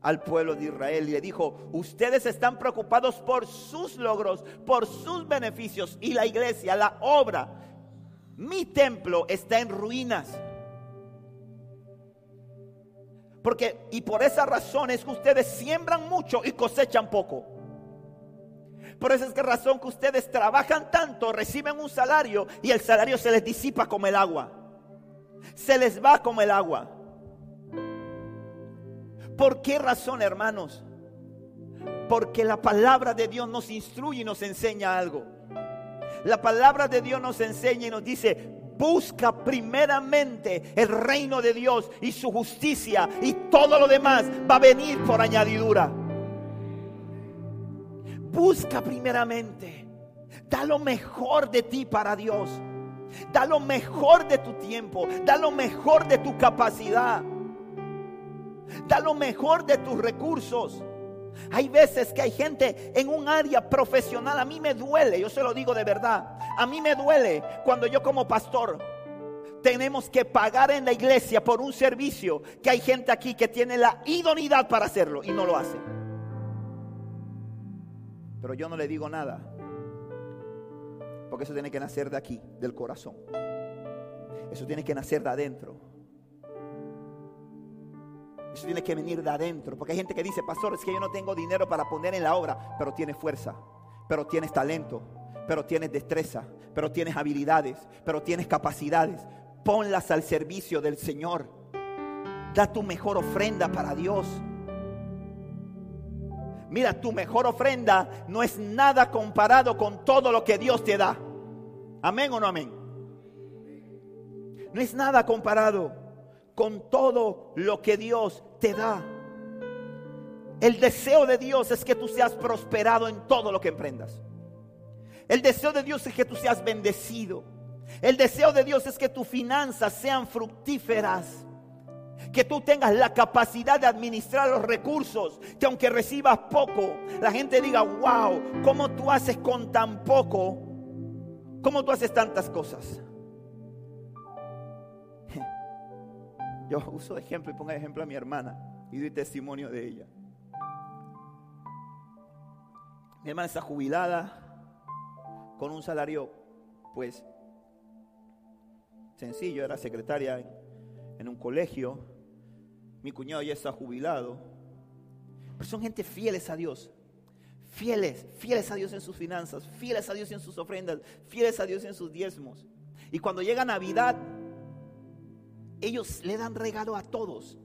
al pueblo de Israel y le dijo, ustedes están preocupados por sus logros, por sus beneficios y la iglesia, la obra. Mi templo está en ruinas. Porque, y por esa razón es que ustedes siembran mucho y cosechan poco. Por esa es que razón que ustedes trabajan tanto, reciben un salario y el salario se les disipa como el agua se les va como el agua. ¿Por qué razón, hermanos? Porque la palabra de Dios nos instruye y nos enseña algo. La palabra de Dios nos enseña y nos dice, busca primeramente el reino de Dios y su justicia y todo lo demás va a venir por añadidura. Busca primeramente, da lo mejor de ti para Dios. Da lo mejor de tu tiempo. Da lo mejor de tu capacidad. Da lo mejor de tus recursos. Hay veces que hay gente en un área profesional. A mí me duele, yo se lo digo de verdad. A mí me duele cuando yo como pastor tenemos que pagar en la iglesia por un servicio que hay gente aquí que tiene la idoneidad para hacerlo y no lo hace. Pero yo no le digo nada porque eso tiene que nacer de aquí, del corazón. Eso tiene que nacer de adentro. Eso tiene que venir de adentro. Porque hay gente que dice, pastor, es que yo no tengo dinero para poner en la obra, pero tienes fuerza, pero tienes talento, pero tienes destreza, pero tienes habilidades, pero tienes capacidades. Ponlas al servicio del Señor. Da tu mejor ofrenda para Dios. Mira, tu mejor ofrenda no es nada comparado con todo lo que Dios te da. Amén o no amén. No es nada comparado con todo lo que Dios te da. El deseo de Dios es que tú seas prosperado en todo lo que emprendas. El deseo de Dios es que tú seas bendecido. El deseo de Dios es que tus finanzas sean fructíferas que tú tengas la capacidad de administrar los recursos, que aunque recibas poco, la gente diga, wow, ¿cómo tú haces con tan poco? ¿Cómo tú haces tantas cosas? [laughs] Yo uso de ejemplo y pongo de ejemplo a mi hermana y doy testimonio de ella. Mi hermana está jubilada con un salario, pues, sencillo, era secretaria en un colegio, mi cuñado ya está jubilado, pero son gente fieles a Dios, fieles, fieles a Dios en sus finanzas, fieles a Dios en sus ofrendas, fieles a Dios en sus diezmos. Y cuando llega Navidad, ellos le dan regalo a todos.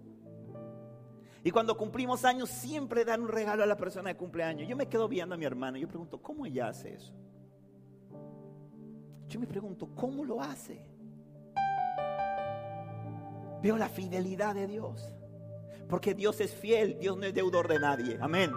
Y cuando cumplimos años, siempre dan un regalo a la persona de cumpleaños. Yo me quedo viendo a mi hermana yo pregunto, ¿cómo ella hace eso? Yo me pregunto, ¿cómo lo hace? Veo la fidelidad de Dios. Porque Dios es fiel, Dios no es deudor de nadie. Amén.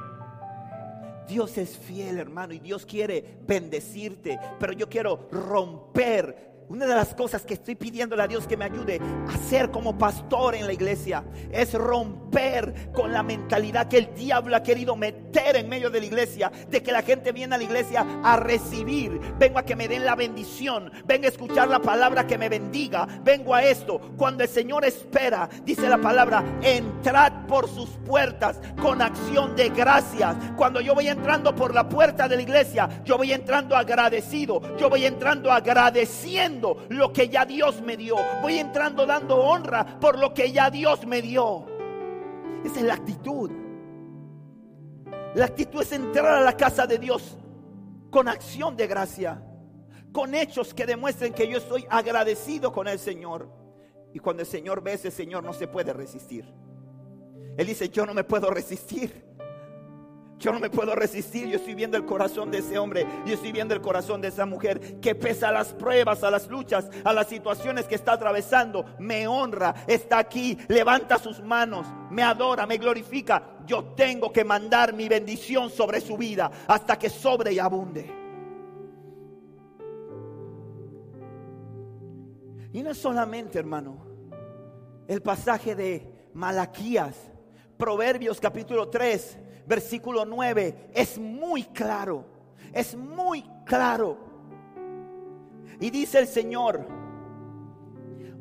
Dios es fiel, hermano, y Dios quiere bendecirte, pero yo quiero romper una de las cosas que estoy pidiéndole a Dios que me ayude a hacer como pastor en la iglesia es romper con la mentalidad que el diablo ha querido meter en medio de la iglesia, de que la gente viene a la iglesia a recibir, vengo a que me den la bendición, vengo a escuchar la palabra que me bendiga, vengo a esto. Cuando el Señor espera, dice la palabra, entrad por sus puertas con acción de gracias. Cuando yo voy entrando por la puerta de la iglesia, yo voy entrando agradecido, yo voy entrando agradeciendo lo que ya Dios me dio. Voy entrando dando honra por lo que ya Dios me dio. Esa es la actitud. La actitud es entrar a la casa de Dios con acción de gracia, con hechos que demuestren que yo estoy agradecido con el Señor. Y cuando el Señor ve ese Señor no se puede resistir. Él dice, yo no me puedo resistir. Yo no me puedo resistir. Yo estoy viendo el corazón de ese hombre. Yo estoy viendo el corazón de esa mujer que pese a las pruebas, a las luchas, a las situaciones que está atravesando, me honra, está aquí, levanta sus manos, me adora, me glorifica. Yo tengo que mandar mi bendición sobre su vida hasta que sobre y abunde. Y no solamente, hermano, el pasaje de Malaquías, Proverbios capítulo 3 versículo 9, es muy claro, es muy claro. Y dice el Señor,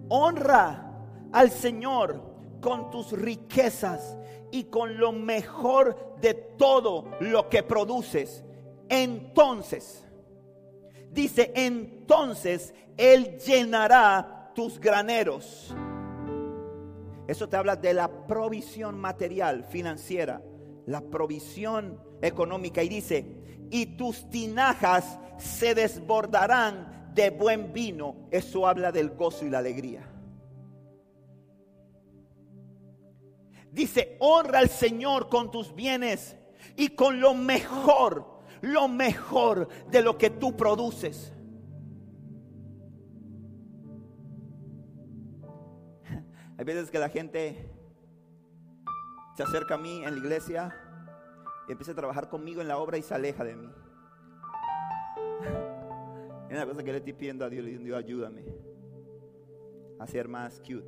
honra al Señor con tus riquezas y con lo mejor de todo lo que produces. Entonces, dice, entonces Él llenará tus graneros. Eso te habla de la provisión material, financiera la provisión económica y dice, y tus tinajas se desbordarán de buen vino. Eso habla del gozo y la alegría. Dice, honra al Señor con tus bienes y con lo mejor, lo mejor de lo que tú produces. [laughs] Hay veces que la gente se acerca a mí en la iglesia y empieza a trabajar conmigo en la obra y se aleja de mí. [laughs] Es una cosa que le estoy pidiendo a Dios, Dios, ayúdame a ser más cute.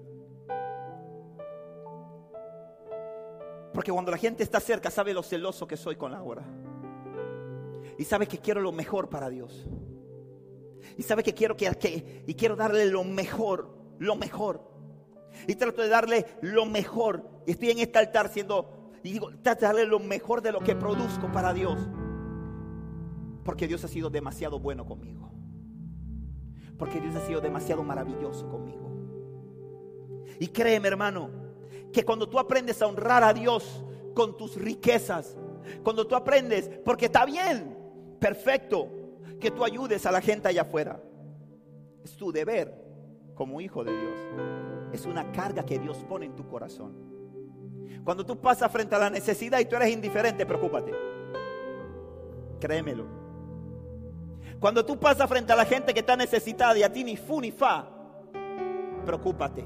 Porque cuando la gente está cerca, sabe lo celoso que soy con la obra. Y sabe que quiero lo mejor para Dios. Y sabe que quiero que, que y quiero darle lo mejor, lo mejor. Y trato de darle lo mejor. Y estoy en este altar siendo, y digo, trato de darle lo mejor de lo que produzco para Dios. Porque Dios ha sido demasiado bueno conmigo. Porque Dios ha sido demasiado maravilloso conmigo. Y créeme, hermano, que cuando tú aprendes a honrar a Dios con tus riquezas, cuando tú aprendes, porque está bien, perfecto, que tú ayudes a la gente allá afuera. Es tu deber como hijo de Dios es una carga que Dios pone en tu corazón. Cuando tú pasas frente a la necesidad y tú eres indiferente, preocúpate. Créemelo. Cuando tú pasas frente a la gente que está necesitada y a ti ni fu ni fa, preocúpate.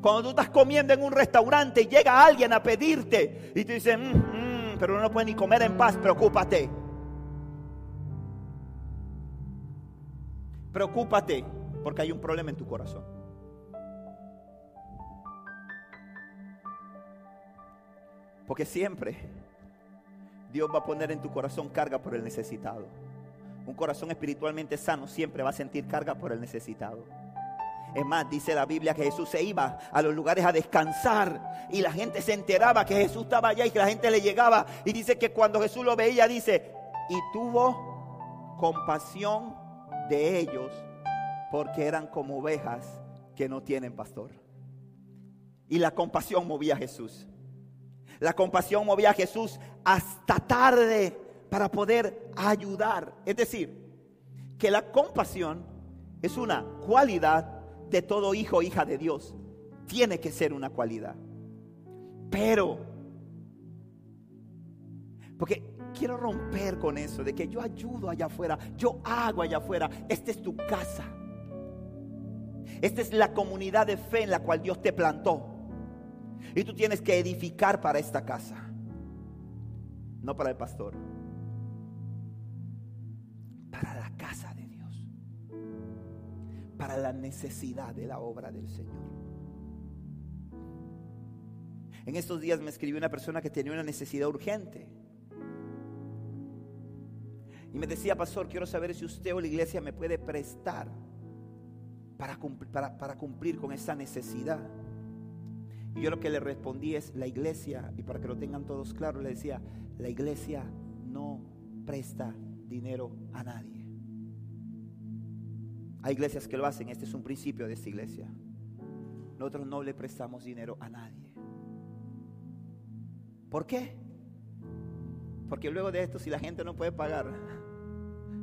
Cuando tú estás comiendo en un restaurante y llega alguien a pedirte y te dice, mm, mm, pero no puede ni comer en paz, preocúpate. Preocúpate. Porque hay un problema en tu corazón. Porque siempre Dios va a poner en tu corazón carga por el necesitado. Un corazón espiritualmente sano siempre va a sentir carga por el necesitado. Es más, dice la Biblia que Jesús se iba a los lugares a descansar y la gente se enteraba que Jesús estaba allá y que la gente le llegaba. Y dice que cuando Jesús lo veía, dice, y tuvo compasión de ellos porque eran como ovejas que no tienen pastor. Y la compasión movía a Jesús. La compasión movía a Jesús hasta tarde para poder ayudar. Es decir, que la compasión es una cualidad de todo hijo o hija de Dios. Tiene que ser una cualidad. Pero, porque quiero romper con eso, de que yo ayudo allá afuera, yo hago allá afuera, esta es tu casa. Esta es la comunidad de fe en la cual Dios te plantó. Y tú tienes que edificar para esta casa. no para el pastor, para la casa de Dios, para la necesidad de la obra del Señor. En estos días me escribió una persona que tenía una necesidad urgente. Y me decía, pastor, quiero saber si usted o la iglesia me puede prestar para cumplir, para, cumplir con esa necesidad. Y yo lo que le respondí es, la iglesia, y para que lo tengan todos claro, le decía, la iglesia no presta dinero a nadie. Hay iglesias que lo hacen, este es un principio de esta iglesia. Nosotros no le prestamos dinero a nadie. ¿Por qué? Porque luego de esto, si la gente no puede pagar,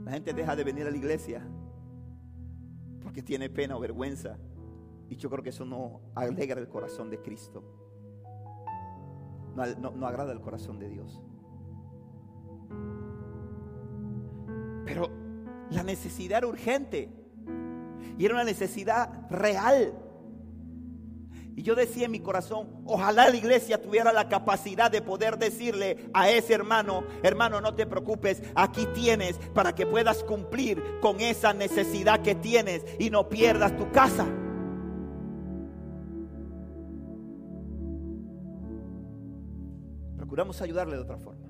la gente deja de venir a la iglesia porque tiene pena o vergüenza. Y yo creo que eso no alegra el corazón de Cristo. No, agrada el corazón de Dios. Pero la necesidad era urgente. Y era una necesidad real. Y yo decía en mi corazón, ojalá la iglesia tuviera la capacidad de poder decirle a ese hermano, hermano, no te preocupes, aquí tienes para que puedas cumplir con esa necesidad que tienes y no pierdas tu casa. Procuramos ayudarle de otra forma.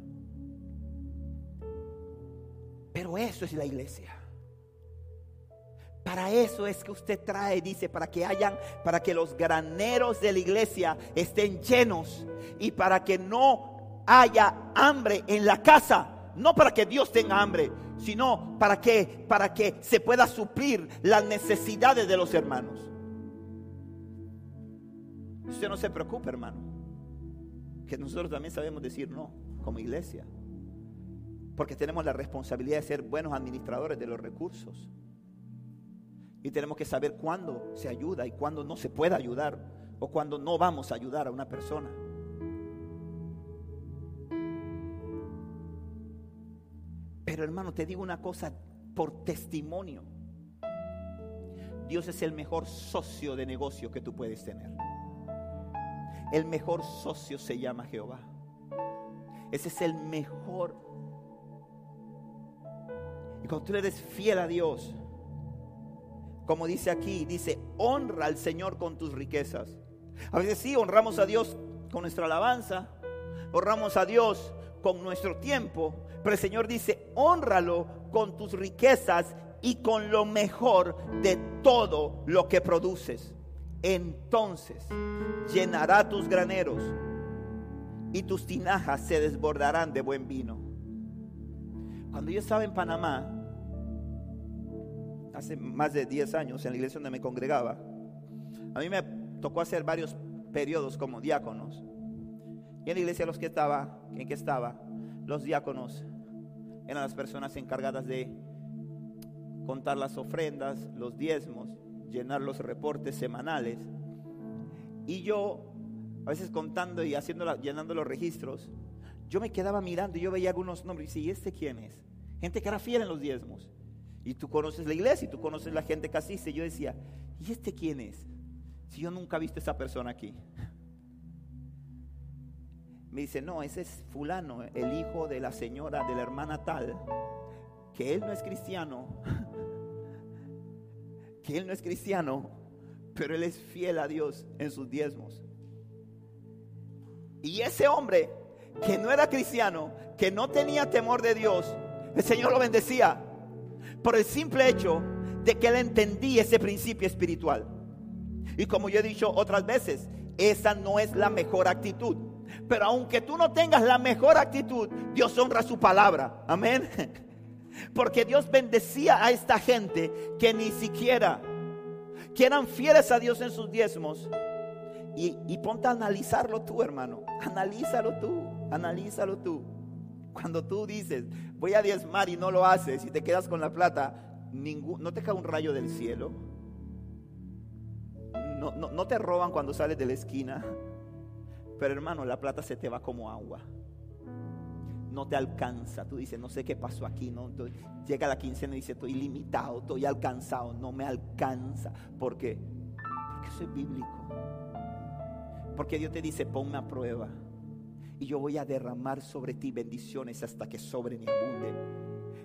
Pero eso es la iglesia. Para eso es que usted trae, dice, para que hayan, para que los graneros de la iglesia estén llenos y para que no haya hambre en la casa. No para que Dios tenga hambre, sino para que, para que se pueda suplir las necesidades de los hermanos. Usted no se preocupe, hermano, que nosotros también sabemos decir no como iglesia, porque tenemos la responsabilidad de ser buenos administradores de los recursos. Y tenemos que saber cuándo se ayuda y cuándo no se puede ayudar o cuándo no vamos a ayudar a una persona. Pero hermano, te digo una cosa por testimonio. Dios es el mejor socio de negocio que tú puedes tener. El mejor socio se llama Jehová. Ese es el mejor. Y cuando tú eres fiel a Dios, como dice aquí, dice, honra al Señor con tus riquezas. A veces sí, honramos a Dios con nuestra alabanza, honramos a Dios con nuestro tiempo, pero el Señor dice, honralo con tus riquezas y con lo mejor de todo lo que produces. Entonces llenará tus graneros y tus tinajas se desbordarán de buen vino. Cuando yo estaba en Panamá, hace más de 10 años en la iglesia donde me congregaba, a mí me tocó hacer varios periodos como diáconos. Y en la iglesia los que estaba, en que estaba, los diáconos eran las personas encargadas de contar las ofrendas, los diezmos, llenar los reportes semanales. Y yo, a veces contando y haciendo llenando los registros, yo me quedaba mirando y yo veía algunos nombres y decía, ¿y este quién es? Gente que era fiel en los diezmos. Y tú conoces la iglesia y tú conoces la gente que asiste. Yo decía, ¿y este quién es? Si yo nunca he visto a esa persona aquí. Me dice, no, ese es fulano, el hijo de la señora, de la hermana tal, que él no es cristiano, [laughs] que él no es cristiano, pero él es fiel a Dios en sus diezmos. Y ese hombre que no era cristiano, que no tenía temor de Dios, el Señor lo bendecía por el simple hecho de que él entendía ese principio espiritual. Y como yo he dicho otras veces, esa no es la mejor actitud. Pero aunque tú no tengas la mejor actitud, Dios honra su palabra. Amén. [laughs] Porque Dios bendecía a esta gente que ni siquiera que eran fieles a Dios en sus diezmos. Y, y ponte a analizarlo tú, hermano. Analízalo tú, analízalo tú. Cuando tú dices, voy a diezmar y no lo haces y te quedas con la plata, ningún, no te cae un rayo del cielo. No, no, te roban cuando sales de la esquina. Pero hermano, la plata se te va como agua. No te alcanza. Tú dices, no sé qué pasó aquí. No, llega la quincena y dice, estoy limitado, estoy alcanzado. No me alcanza. ¿Por qué? Porque soy bíblico. Porque Dios te dice, ponme a prueba y yo voy a derramar sobre ti bendiciones hasta que sobren y abunden.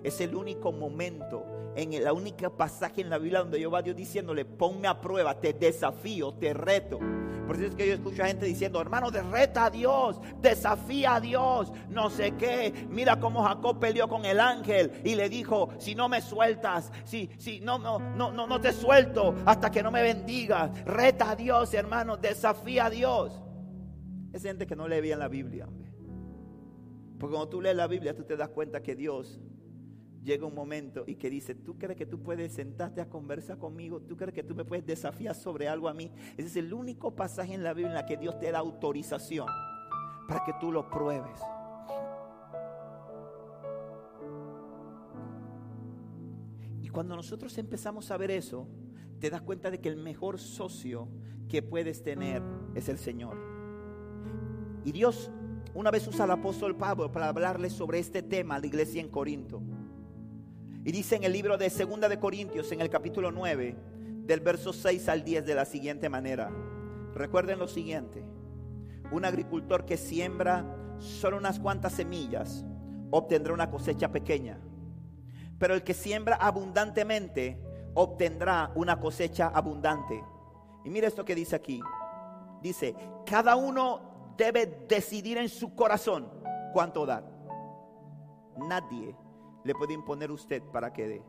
Es el único momento, en la única pasaje en la Biblia donde yo va Dios diciéndole, ponme a prueba, te desafío, te reto. Por eso es que yo escucho a gente diciendo, hermano, reta a Dios, desafía a Dios, no sé qué. Mira cómo Jacob peleó con el ángel y le dijo, si no me sueltas, si, si no, no, no, no, no te suelto hasta que no me bendigas. Reta a Dios, hermano, desafía a Dios. Es gente que no lee bien la Biblia. Porque cuando tú lees la Biblia, tú te das cuenta que Dios llega un momento y que dice, ¿tú crees que tú puedes sentarte a conversar conmigo? ¿Tú crees que tú me puedes desafiar sobre algo a mí? Ese es el único pasaje en la Biblia en la que Dios te da autorización para que tú lo pruebes. Y cuando nosotros empezamos a ver eso, te das cuenta de que el mejor socio que puedes tener es el Señor. Y Dios una vez usa al apóstol Pablo para hablarle sobre este tema a la iglesia en Corinto. Y dice en el libro de Segunda de Corintios, en el capítulo 9, del verso 6 al 10 de la siguiente manera. Recuerden lo siguiente. Un agricultor que siembra solo unas cuantas semillas obtendrá una cosecha pequeña. Pero el que siembra abundantemente obtendrá una cosecha abundante. Y mire esto que dice aquí. Dice, cada uno debe decidir en su corazón cuánto dar. Nadie le puede imponer a usted para que dé.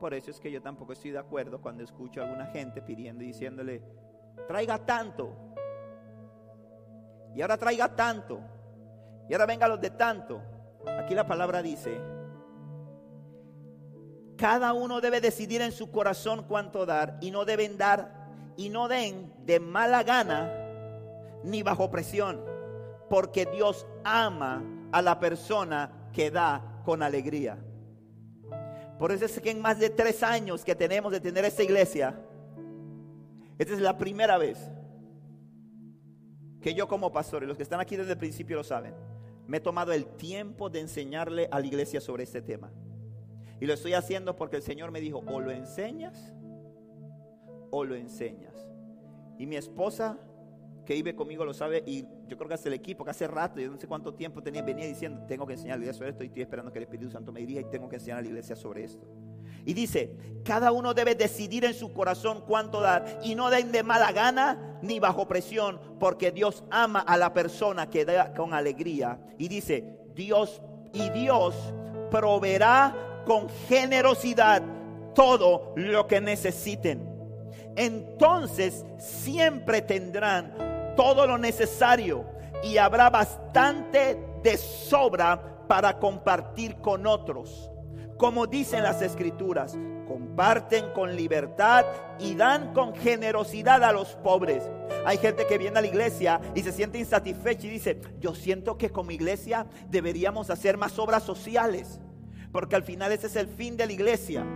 Por eso es que yo tampoco estoy de acuerdo cuando escucho a alguna gente pidiendo y diciéndole, traiga tanto. Y ahora traiga tanto. Y ahora venga los de tanto. Aquí la palabra dice, cada uno debe decidir en su corazón cuánto dar y no deben dar y no den de mala gana ni bajo presión, porque Dios ama a la persona que da con alegría. Por eso es que en más de tres años que tenemos de tener esta iglesia, esta es la primera vez que yo como pastor, y los que están aquí desde el principio lo saben, me he tomado el tiempo de enseñarle a la iglesia sobre este tema. Y lo estoy haciendo porque el Señor me dijo, o lo enseñas o lo enseñas. Y mi esposa que vive conmigo lo sabe y yo creo que hace el equipo, que hace rato, yo no sé cuánto tiempo tenía, venía diciendo, tengo que enseñar a la iglesia sobre esto y estoy esperando que el Espíritu Santo me dirija y tengo que enseñar a la iglesia sobre esto. Y dice, cada uno debe decidir en su corazón cuánto dar y no den de mala gana ni bajo presión, porque Dios ama a la persona que da con alegría. Y dice, Dios y Dios proveerá con generosidad todo lo que necesiten entonces siempre tendrán todo lo necesario y habrá bastante de sobra para compartir con otros. Como dicen las escrituras, comparten con libertad y dan con generosidad a los pobres. Hay gente que viene a la iglesia y se siente insatisfecha y dice, yo siento que como iglesia deberíamos hacer más obras sociales, porque al final ese es el fin de la iglesia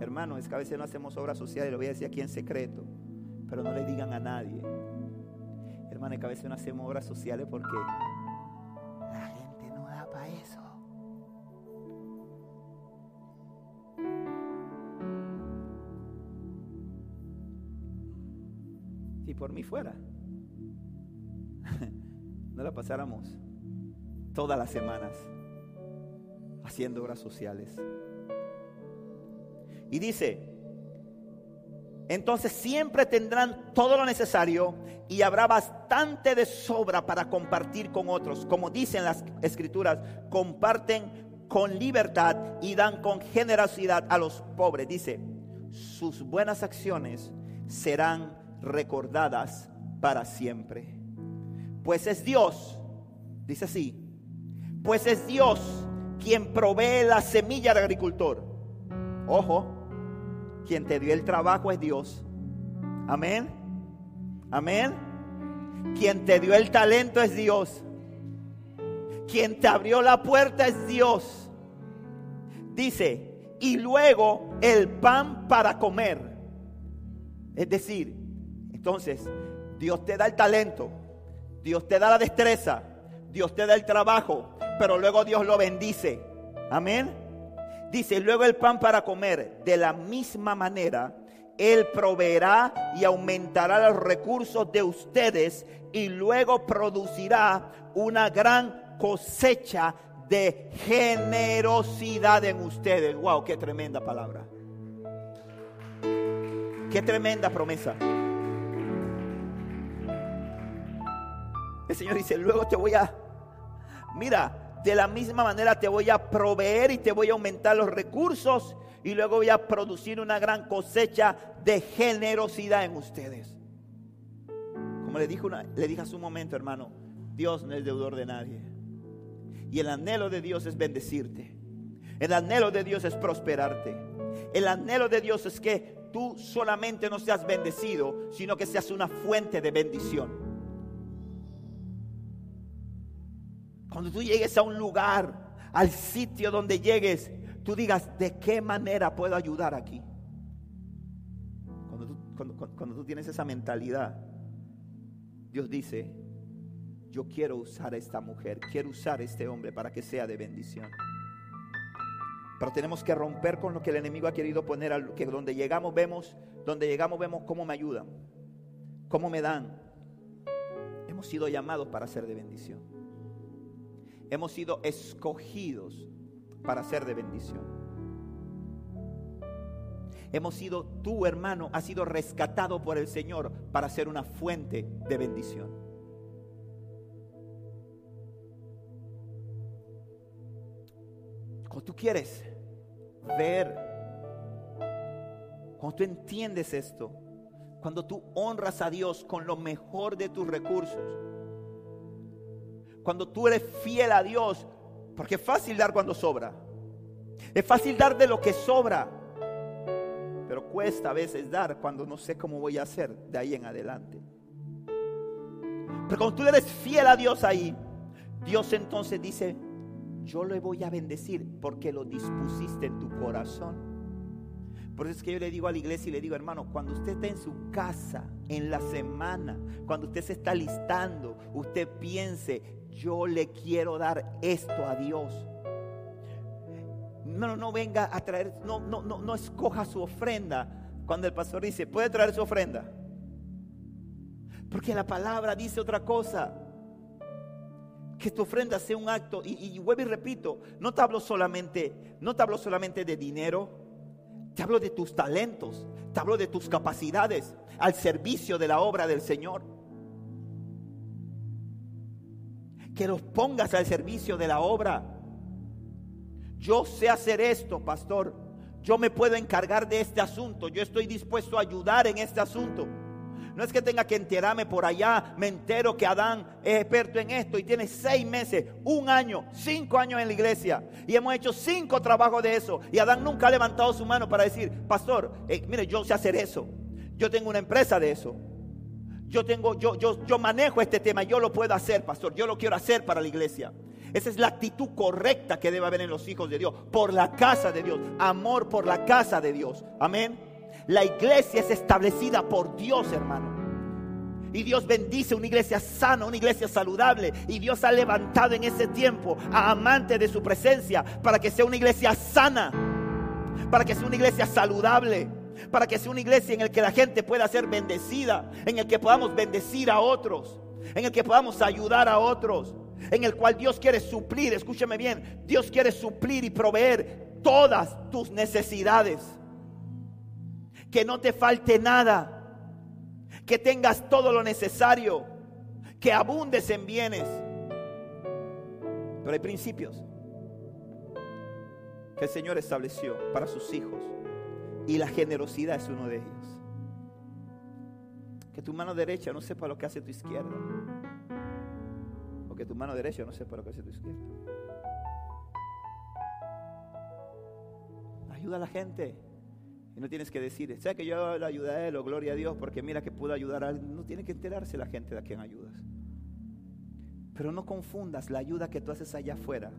Hermano, es que a veces no hacemos obras sociales, lo voy a decir aquí en secreto, pero no le digan a nadie. Hermano, es que a veces no hacemos obras sociales porque la gente no da para eso. Si por mí fuera, [laughs] no la pasáramos todas las semanas haciendo obras sociales. Y dice, entonces siempre tendrán todo lo necesario y habrá bastante de sobra para compartir con otros. Como dicen las escrituras, comparten con libertad y dan con generosidad a los pobres. Dice, sus buenas acciones serán recordadas para siempre. Pues es Dios, dice así, pues es Dios quien provee la semilla del agricultor. Ojo, quien te dio el trabajo es Dios. Amén. Amén. Quien te dio el talento es Dios. Quien te abrió la puerta es Dios. Dice, y luego el pan para comer. Es decir, entonces, Dios te da el talento, Dios te da la destreza, Dios te da el trabajo, pero luego Dios lo bendice. Amén. Dice, luego el pan para comer, de la misma manera Él proveerá y aumentará los recursos de ustedes y luego producirá una gran cosecha de generosidad en ustedes. Wow, qué tremenda palabra. Qué tremenda promesa. El Señor dice, luego te voy a, mira, de la misma manera te voy a proveer y te voy a aumentar los recursos y luego voy a producir una gran cosecha de generosidad en ustedes. Como le dije, le dije hace un momento, hermano, Dios no es deudor de nadie. Y el anhelo de Dios es bendecirte. El anhelo de Dios es prosperarte. El anhelo de Dios es que tú solamente no seas bendecido, sino que seas una fuente de bendición. Cuando tú llegues a un lugar, al sitio donde llegues, tú digas, ¿de qué manera puedo ayudar aquí? Cuando tú, tienes esa mentalidad, Dios dice, yo quiero usar a esta mujer, quiero usar a este hombre para que sea de bendición. Pero tenemos que romper con lo que el enemigo ha querido poner, que donde llegamos vemos, donde llegamos vemos cómo me ayudan, cómo me dan. Hemos sido llamados para ser de bendición. Hemos sido escogidos para ser de bendición. Hemos sido, tú hermano, has sido rescatado por el Señor para ser una fuente de bendición. Cuando tú quieres ver, cuando tú entiendes esto, cuando tú honras a Dios con lo mejor de tus recursos, cuando tú eres fiel a Dios, porque es fácil dar cuando sobra, es fácil dar de lo que sobra, pero cuesta a veces dar cuando no sé cómo voy a hacer de ahí en adelante. Pero cuando tú eres fiel a Dios ahí, Dios entonces dice, yo le voy a bendecir porque lo dispusiste en tu corazón. Por eso es que yo le digo a la iglesia y le digo, hermano, cuando usted está en su casa, en la semana, cuando usted se está listando, usted piense, yo le quiero dar esto a Dios. No, no venga a traer, no, no, no, no escoja su ofrenda. Cuando el pastor dice, puede traer su ofrenda. Porque la palabra dice otra cosa que tu ofrenda sea un acto, y, vuelvo y repito, no hablo solamente, no te hablo solamente de dinero, te hablo de tus talentos, te hablo de tus capacidades al servicio de la obra del Señor. Que los pongas al servicio de la obra. Yo sé hacer esto, pastor. Yo me puedo encargar de este asunto. Yo estoy dispuesto a ayudar en este asunto. No es que tenga que enterarme por allá. Me entero que Adán es experto en esto y tiene seis meses, un año, cinco años en la iglesia. Y hemos hecho cinco trabajos de eso. Y Adán nunca ha levantado su mano para decir, pastor, eh, mire, yo sé hacer eso. Yo tengo una empresa de eso. Yo tengo, yo, yo, yo manejo este tema, yo lo puedo hacer, pastor. Yo lo quiero hacer para la iglesia. Esa es la actitud correcta que debe haber en los hijos de Dios, por la casa de Dios, amor por la casa de Dios. Amén. La iglesia es establecida por Dios, hermano. Y Dios bendice una iglesia sana, una iglesia saludable. Y Dios ha levantado en ese tiempo a amantes de su presencia para que sea una iglesia sana, para que sea una iglesia saludable, para que sea una iglesia en la que la gente pueda ser bendecida, en el que podamos bendecir a otros, en el que podamos ayudar a otros, en el cual Dios quiere suplir, escúchame bien, Dios quiere suplir y proveer todas tus necesidades que no te falte nada, que tengas todo lo necesario, que abundes en bienes. Pero hay principios que el Señor estableció para sus hijos y la generosidad es uno de ellos. Que tu mano derecha no sepa lo que hace tu izquierda. O que tu mano derecha no sepa lo que hace tu izquierda. Ayuda a la gente. Y no tienes que decir, sea que yo le ayudé a él o gloria a Dios porque mira que pudo ayudar a alguien. No tiene que enterarse la gente de a quien ayudas. Pero no confundas la ayuda que tú haces allá afuera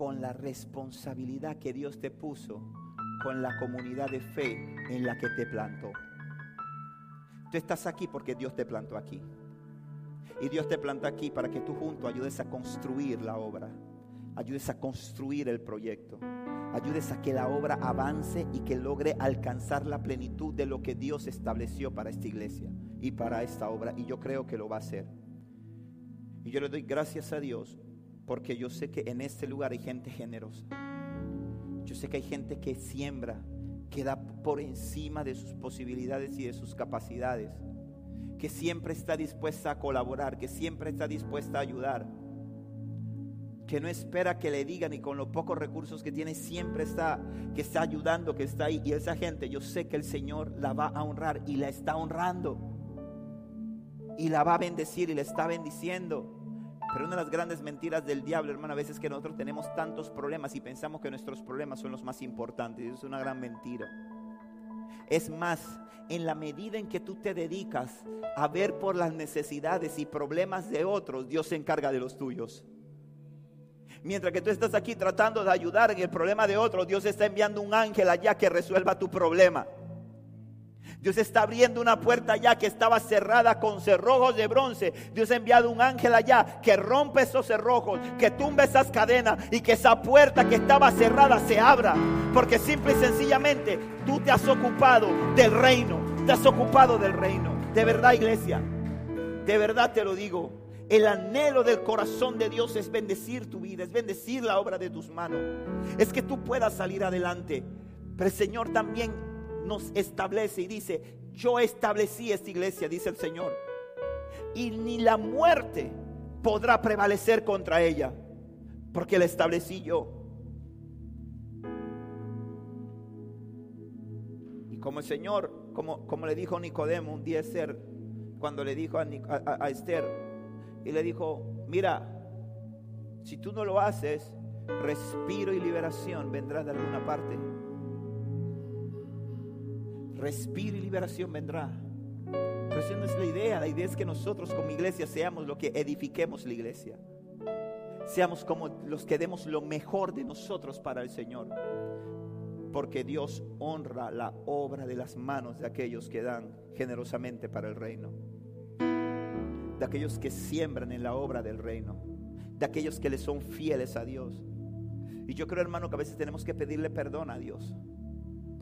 con la responsabilidad que Dios te puso con la comunidad de fe en la que te plantó. Tú estás aquí porque Dios te plantó aquí. Y Dios te plantó aquí para que tú junto ayudes a construir la obra, ayudes a construir el proyecto ayudes a que la obra avance y que logre alcanzar la plenitud de lo que Dios estableció para esta iglesia y para esta obra. Y yo creo que lo va a hacer. Y yo le doy gracias a Dios porque yo sé que en este lugar hay gente generosa. Yo sé que hay gente que siembra, que da por encima de sus posibilidades y de sus capacidades, que siempre está dispuesta a colaborar, que siempre está dispuesta a ayudar que no espera que le digan y con los pocos recursos que tiene siempre está, que está ayudando, que está ahí. Y esa gente, yo sé que el Señor la va a honrar y la está honrando. Y la va a bendecir y la está bendiciendo. Pero una de las grandes mentiras del diablo, hermano, a veces es que nosotros tenemos tantos problemas y pensamos que nuestros problemas son los más importantes. Eso es una gran mentira. Es más, en la medida en que tú te dedicas a ver por las necesidades y problemas de otros, Dios se encarga de los tuyos. Mientras que tú estás aquí tratando de ayudar en el problema de otro, Dios está enviando un ángel allá que resuelva tu problema. Dios está abriendo una puerta allá que estaba cerrada con cerrojos de bronce. Dios ha enviado un ángel allá que rompe esos cerrojos, que tumbe esas cadenas y que esa puerta que estaba cerrada se abra. Porque simple y sencillamente tú te has ocupado del reino. Te has ocupado del reino. De verdad, iglesia. De verdad te lo digo. El anhelo del corazón de Dios es bendecir tu vida, es bendecir la obra de tus manos. Es que tú puedas salir adelante. Pero el Señor también nos establece y dice, yo establecí esta iglesia, dice el Señor. Y ni la muerte podrá prevalecer contra ella, porque la establecí yo. Y como el Señor, como, como le dijo Nicodemo un día ser, cuando le dijo a, a Esther, y le dijo, mira, si tú no lo haces, respiro y liberación vendrá de alguna parte. Respiro y liberación vendrá. Pero esa no es la idea. La idea es que nosotros como iglesia seamos lo que edifiquemos la iglesia. Seamos como los que demos lo mejor de nosotros para el Señor. Porque Dios honra la obra de las manos de aquellos que dan generosamente para el reino de aquellos que siembran en la obra del reino, de aquellos que le son fieles a Dios. Y yo creo, hermano, que a veces tenemos que pedirle perdón a Dios,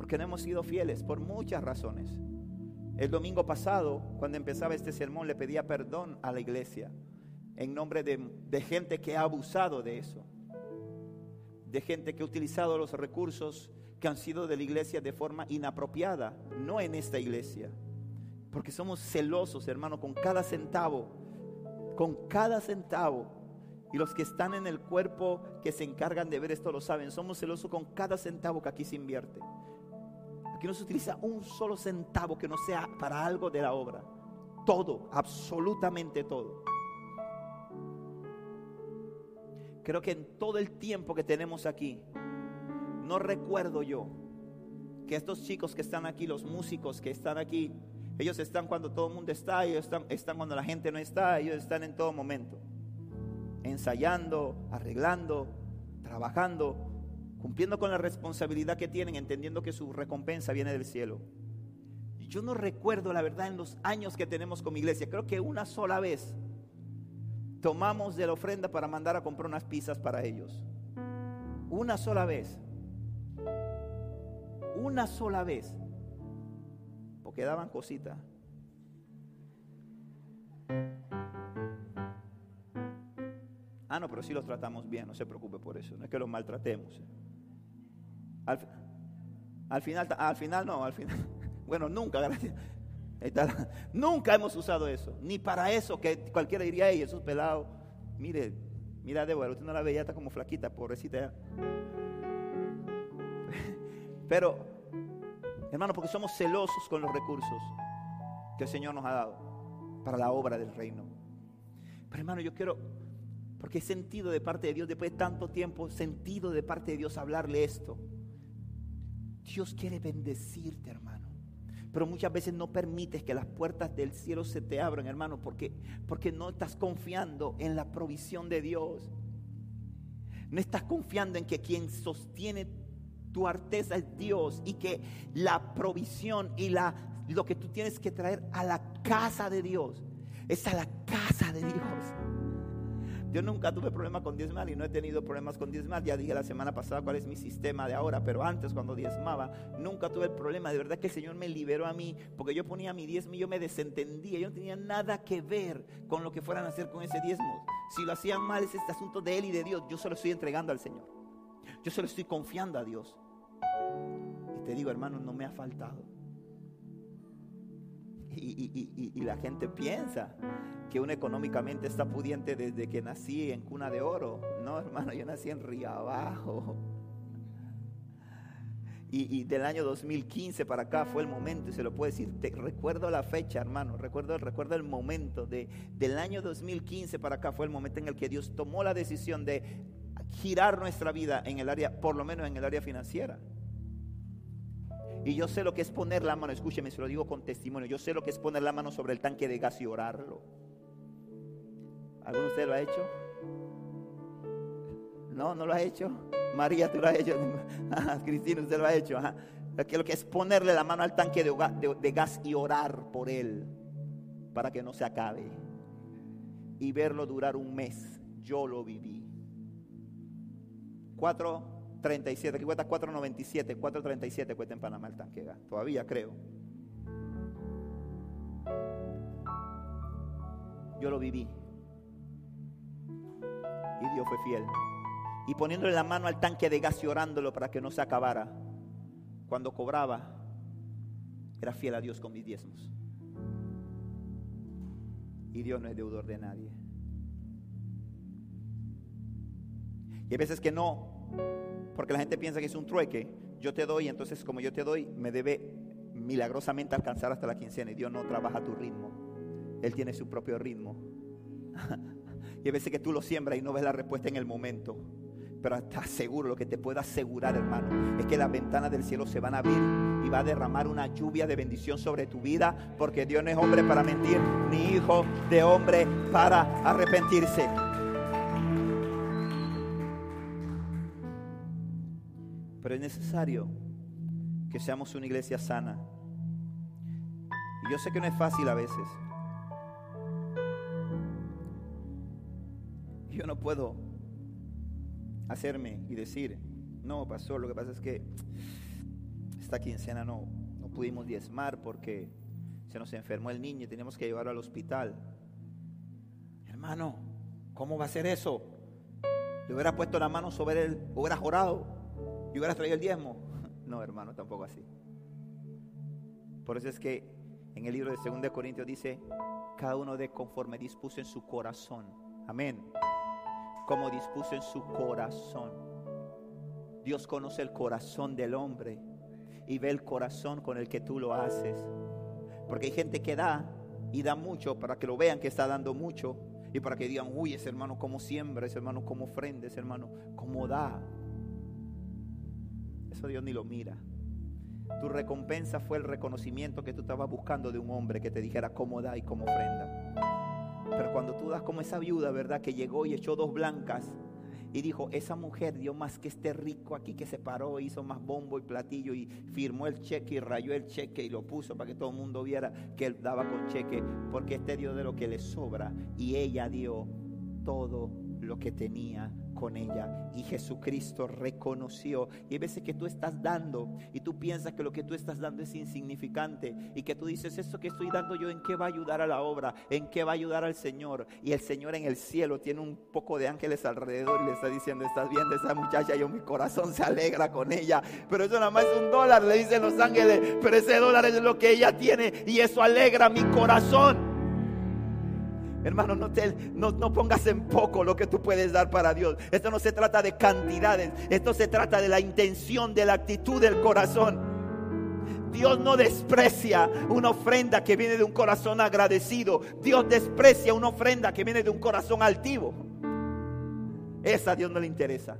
porque no hemos sido fieles por muchas razones. El domingo pasado, cuando empezaba este sermón, le pedía perdón a la iglesia en nombre de, gente que ha abusado de eso, de gente que ha utilizado los recursos que han sido de la iglesia de forma inapropiada, no en esta iglesia. Porque somos celosos, hermano, con cada centavo. Con cada centavo. Y los que están en el cuerpo que se encargan de ver esto lo saben. Somos celosos con cada centavo que aquí se invierte. Aquí no se utiliza un solo centavo que no sea para algo de la obra. Todo, absolutamente todo. Creo que en todo el tiempo que tenemos aquí, no recuerdo yo que estos chicos que están aquí, los músicos que están aquí, ellos están cuando todo el mundo está, ellos están, están cuando la gente no está, ellos están en todo momento. Ensayando, arreglando, trabajando, cumpliendo con la responsabilidad que tienen, entendiendo que su recompensa viene del cielo. Yo no recuerdo la verdad en los años que tenemos con mi iglesia, creo que una sola vez tomamos de la ofrenda para mandar a comprar unas pizzas para ellos. Una sola vez. Una sola vez quedaban cositas. Ah, no, pero sí los tratamos bien, no se preocupe por eso, no es que los maltratemos. Al, final, al final no, al final, [laughs] bueno, nunca, [laughs] gracias. nunca hemos usado eso, ni para eso que cualquiera diría, hey, esos pelados, mire, mira Débora, usted no la veía, está como flaquita, pobrecita. [laughs] Pero Hermano, porque somos celosos con los recursos que el Señor nos ha dado para la obra del reino. Pero hermano, yo quiero, porque he sentido de parte de Dios, después de tanto tiempo, sentido de parte de Dios hablarle esto. Dios quiere bendecirte, hermano. Pero muchas veces no permites que las puertas del cielo se te abran, hermano, porque, porque no estás confiando en la provisión de Dios. No estás confiando en que quien sostiene tu arteza es Dios y que la provisión y la, lo que tú tienes que traer a la casa de Dios es a la casa de Dios. Yo nunca tuve problemas con diezmar y no he tenido problemas con diezmar. Ya dije la semana pasada cuál es mi sistema de ahora, pero antes cuando diezmaba, nunca tuve el problema. De verdad que el Señor me liberó a mí porque yo ponía mi diezmo y yo me desentendía. Yo no tenía nada que ver con lo que fueran a hacer con ese diezmo. Si lo hacían mal es este asunto de Él y de Dios. Yo se lo estoy entregando al Señor. Yo se lo estoy confiando a Dios. Y te digo, hermano, no me ha faltado. Y, la gente piensa que uno económicamente está pudiente desde que nací en cuna de oro. No, hermano, yo nací en Río Abajo. Y, del año 2015 para acá fue el momento, y se lo puedo decir, te, recuerdo la fecha, hermano, recuerdo, recuerdo el momento de, del año 2015 para acá fue el momento en el que Dios tomó la decisión de girar nuestra vida en el área, por lo menos en el área financiera. Y yo sé lo que es poner la mano, escúcheme, se lo digo con testimonio, yo sé lo que es poner la mano sobre el tanque de gas y orarlo. ¿Alguno de ustedes lo ha hecho? No, no lo ha hecho. María, tú lo has hecho. [laughs] Cristina, usted lo ha hecho. Lo que es ponerle la mano al tanque de gas y orar por él para que no se acabe. Y verlo durar un mes. Yo lo viví. 4.37, aquí cuesta 4.97, 4.37 cuesta en Panamá el tanque. Todavía creo. Yo lo viví. Y Dios fue fiel. Y poniéndole la mano al tanque de gas y orándolo para que no se acabara. Cuando cobraba, era fiel a Dios con mis diezmos. Y Dios no es deudor de nadie. Y hay veces que no, porque la gente piensa que es un trueque. Yo te doy, entonces como yo te doy, me debe milagrosamente alcanzar hasta la quincena. Y Dios no trabaja a tu ritmo. Él tiene su propio ritmo. [laughs] y hay veces que tú lo siembras y no ves la respuesta en el momento. Pero estás seguro, lo que te puedo asegurar, hermano, es que las ventanas del cielo se van a abrir y va a derramar una lluvia de bendición sobre tu vida, porque Dios no es hombre para mentir, ni hijo de hombre para arrepentirse. Pero es necesario que seamos una iglesia sana. Y yo sé que no es fácil a veces. Yo no puedo hacerme y decir, no, pastor, lo que pasa es que esta quincena no, no pudimos diezmar porque se nos enfermó el niño y tenemos que llevarlo al hospital. Hermano, ¿cómo va a ser eso? Le hubiera puesto la mano sobre él, hubiera jorado y hubieras traído el diezmo. [laughs] No, hermano, tampoco así. Por eso es que en el libro de 2 Corintios dice, cada uno de conforme dispuso en su corazón. Amén. Como dispuso en su corazón. Dios conoce el corazón del hombre y ve el corazón con el que tú lo haces. Porque hay gente que da y da mucho para que lo vean que está dando mucho y para que digan, uy, ese hermano como siembra, ese hermano como ofrenda, ese hermano como da. Eso Dios ni lo mira. Tu recompensa fue el reconocimiento que tú estabas buscando de un hombre que te dijera cómo da y cómo ofrenda. Pero cuando tú das como esa viuda, ¿verdad? Que llegó y echó dos blancas y dijo, esa mujer dio más que este rico aquí que se paró, hizo más bombo y platillo y firmó el cheque y rayó el cheque y lo puso para que todo el mundo viera que él daba con cheque, porque este dio de lo que le sobra y ella dio todo lo que tenía con ella. Y Jesucristo reconoció. Y hay veces que tú estás dando y tú piensas que lo que tú estás dando es insignificante y que tú dices, esto que estoy dando yo, ¿en qué va a ayudar a la obra? ¿En qué va a ayudar al Señor? Y el Señor en el cielo tiene un poco de ángeles alrededor y le está diciendo, estás viendo esa muchacha, yo mi corazón se alegra con ella. Pero eso nada más es un dólar, le dicen los ángeles, pero ese dólar es lo que ella tiene y eso alegra mi corazón. Hermano, no, no, pongas en poco lo que tú puedes dar para Dios. Esto no se trata de cantidades, esto se trata de la intención, de la actitud del corazón. Dios no desprecia una ofrenda que viene de un corazón agradecido. Dios desprecia una ofrenda que viene de un corazón altivo. Esa a Dios no le interesa.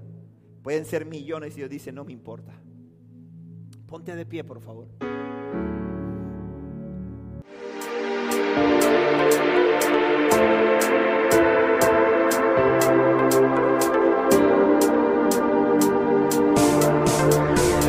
Pueden ser millones y Dios dice, no me importa. Ponte de pie, por favor.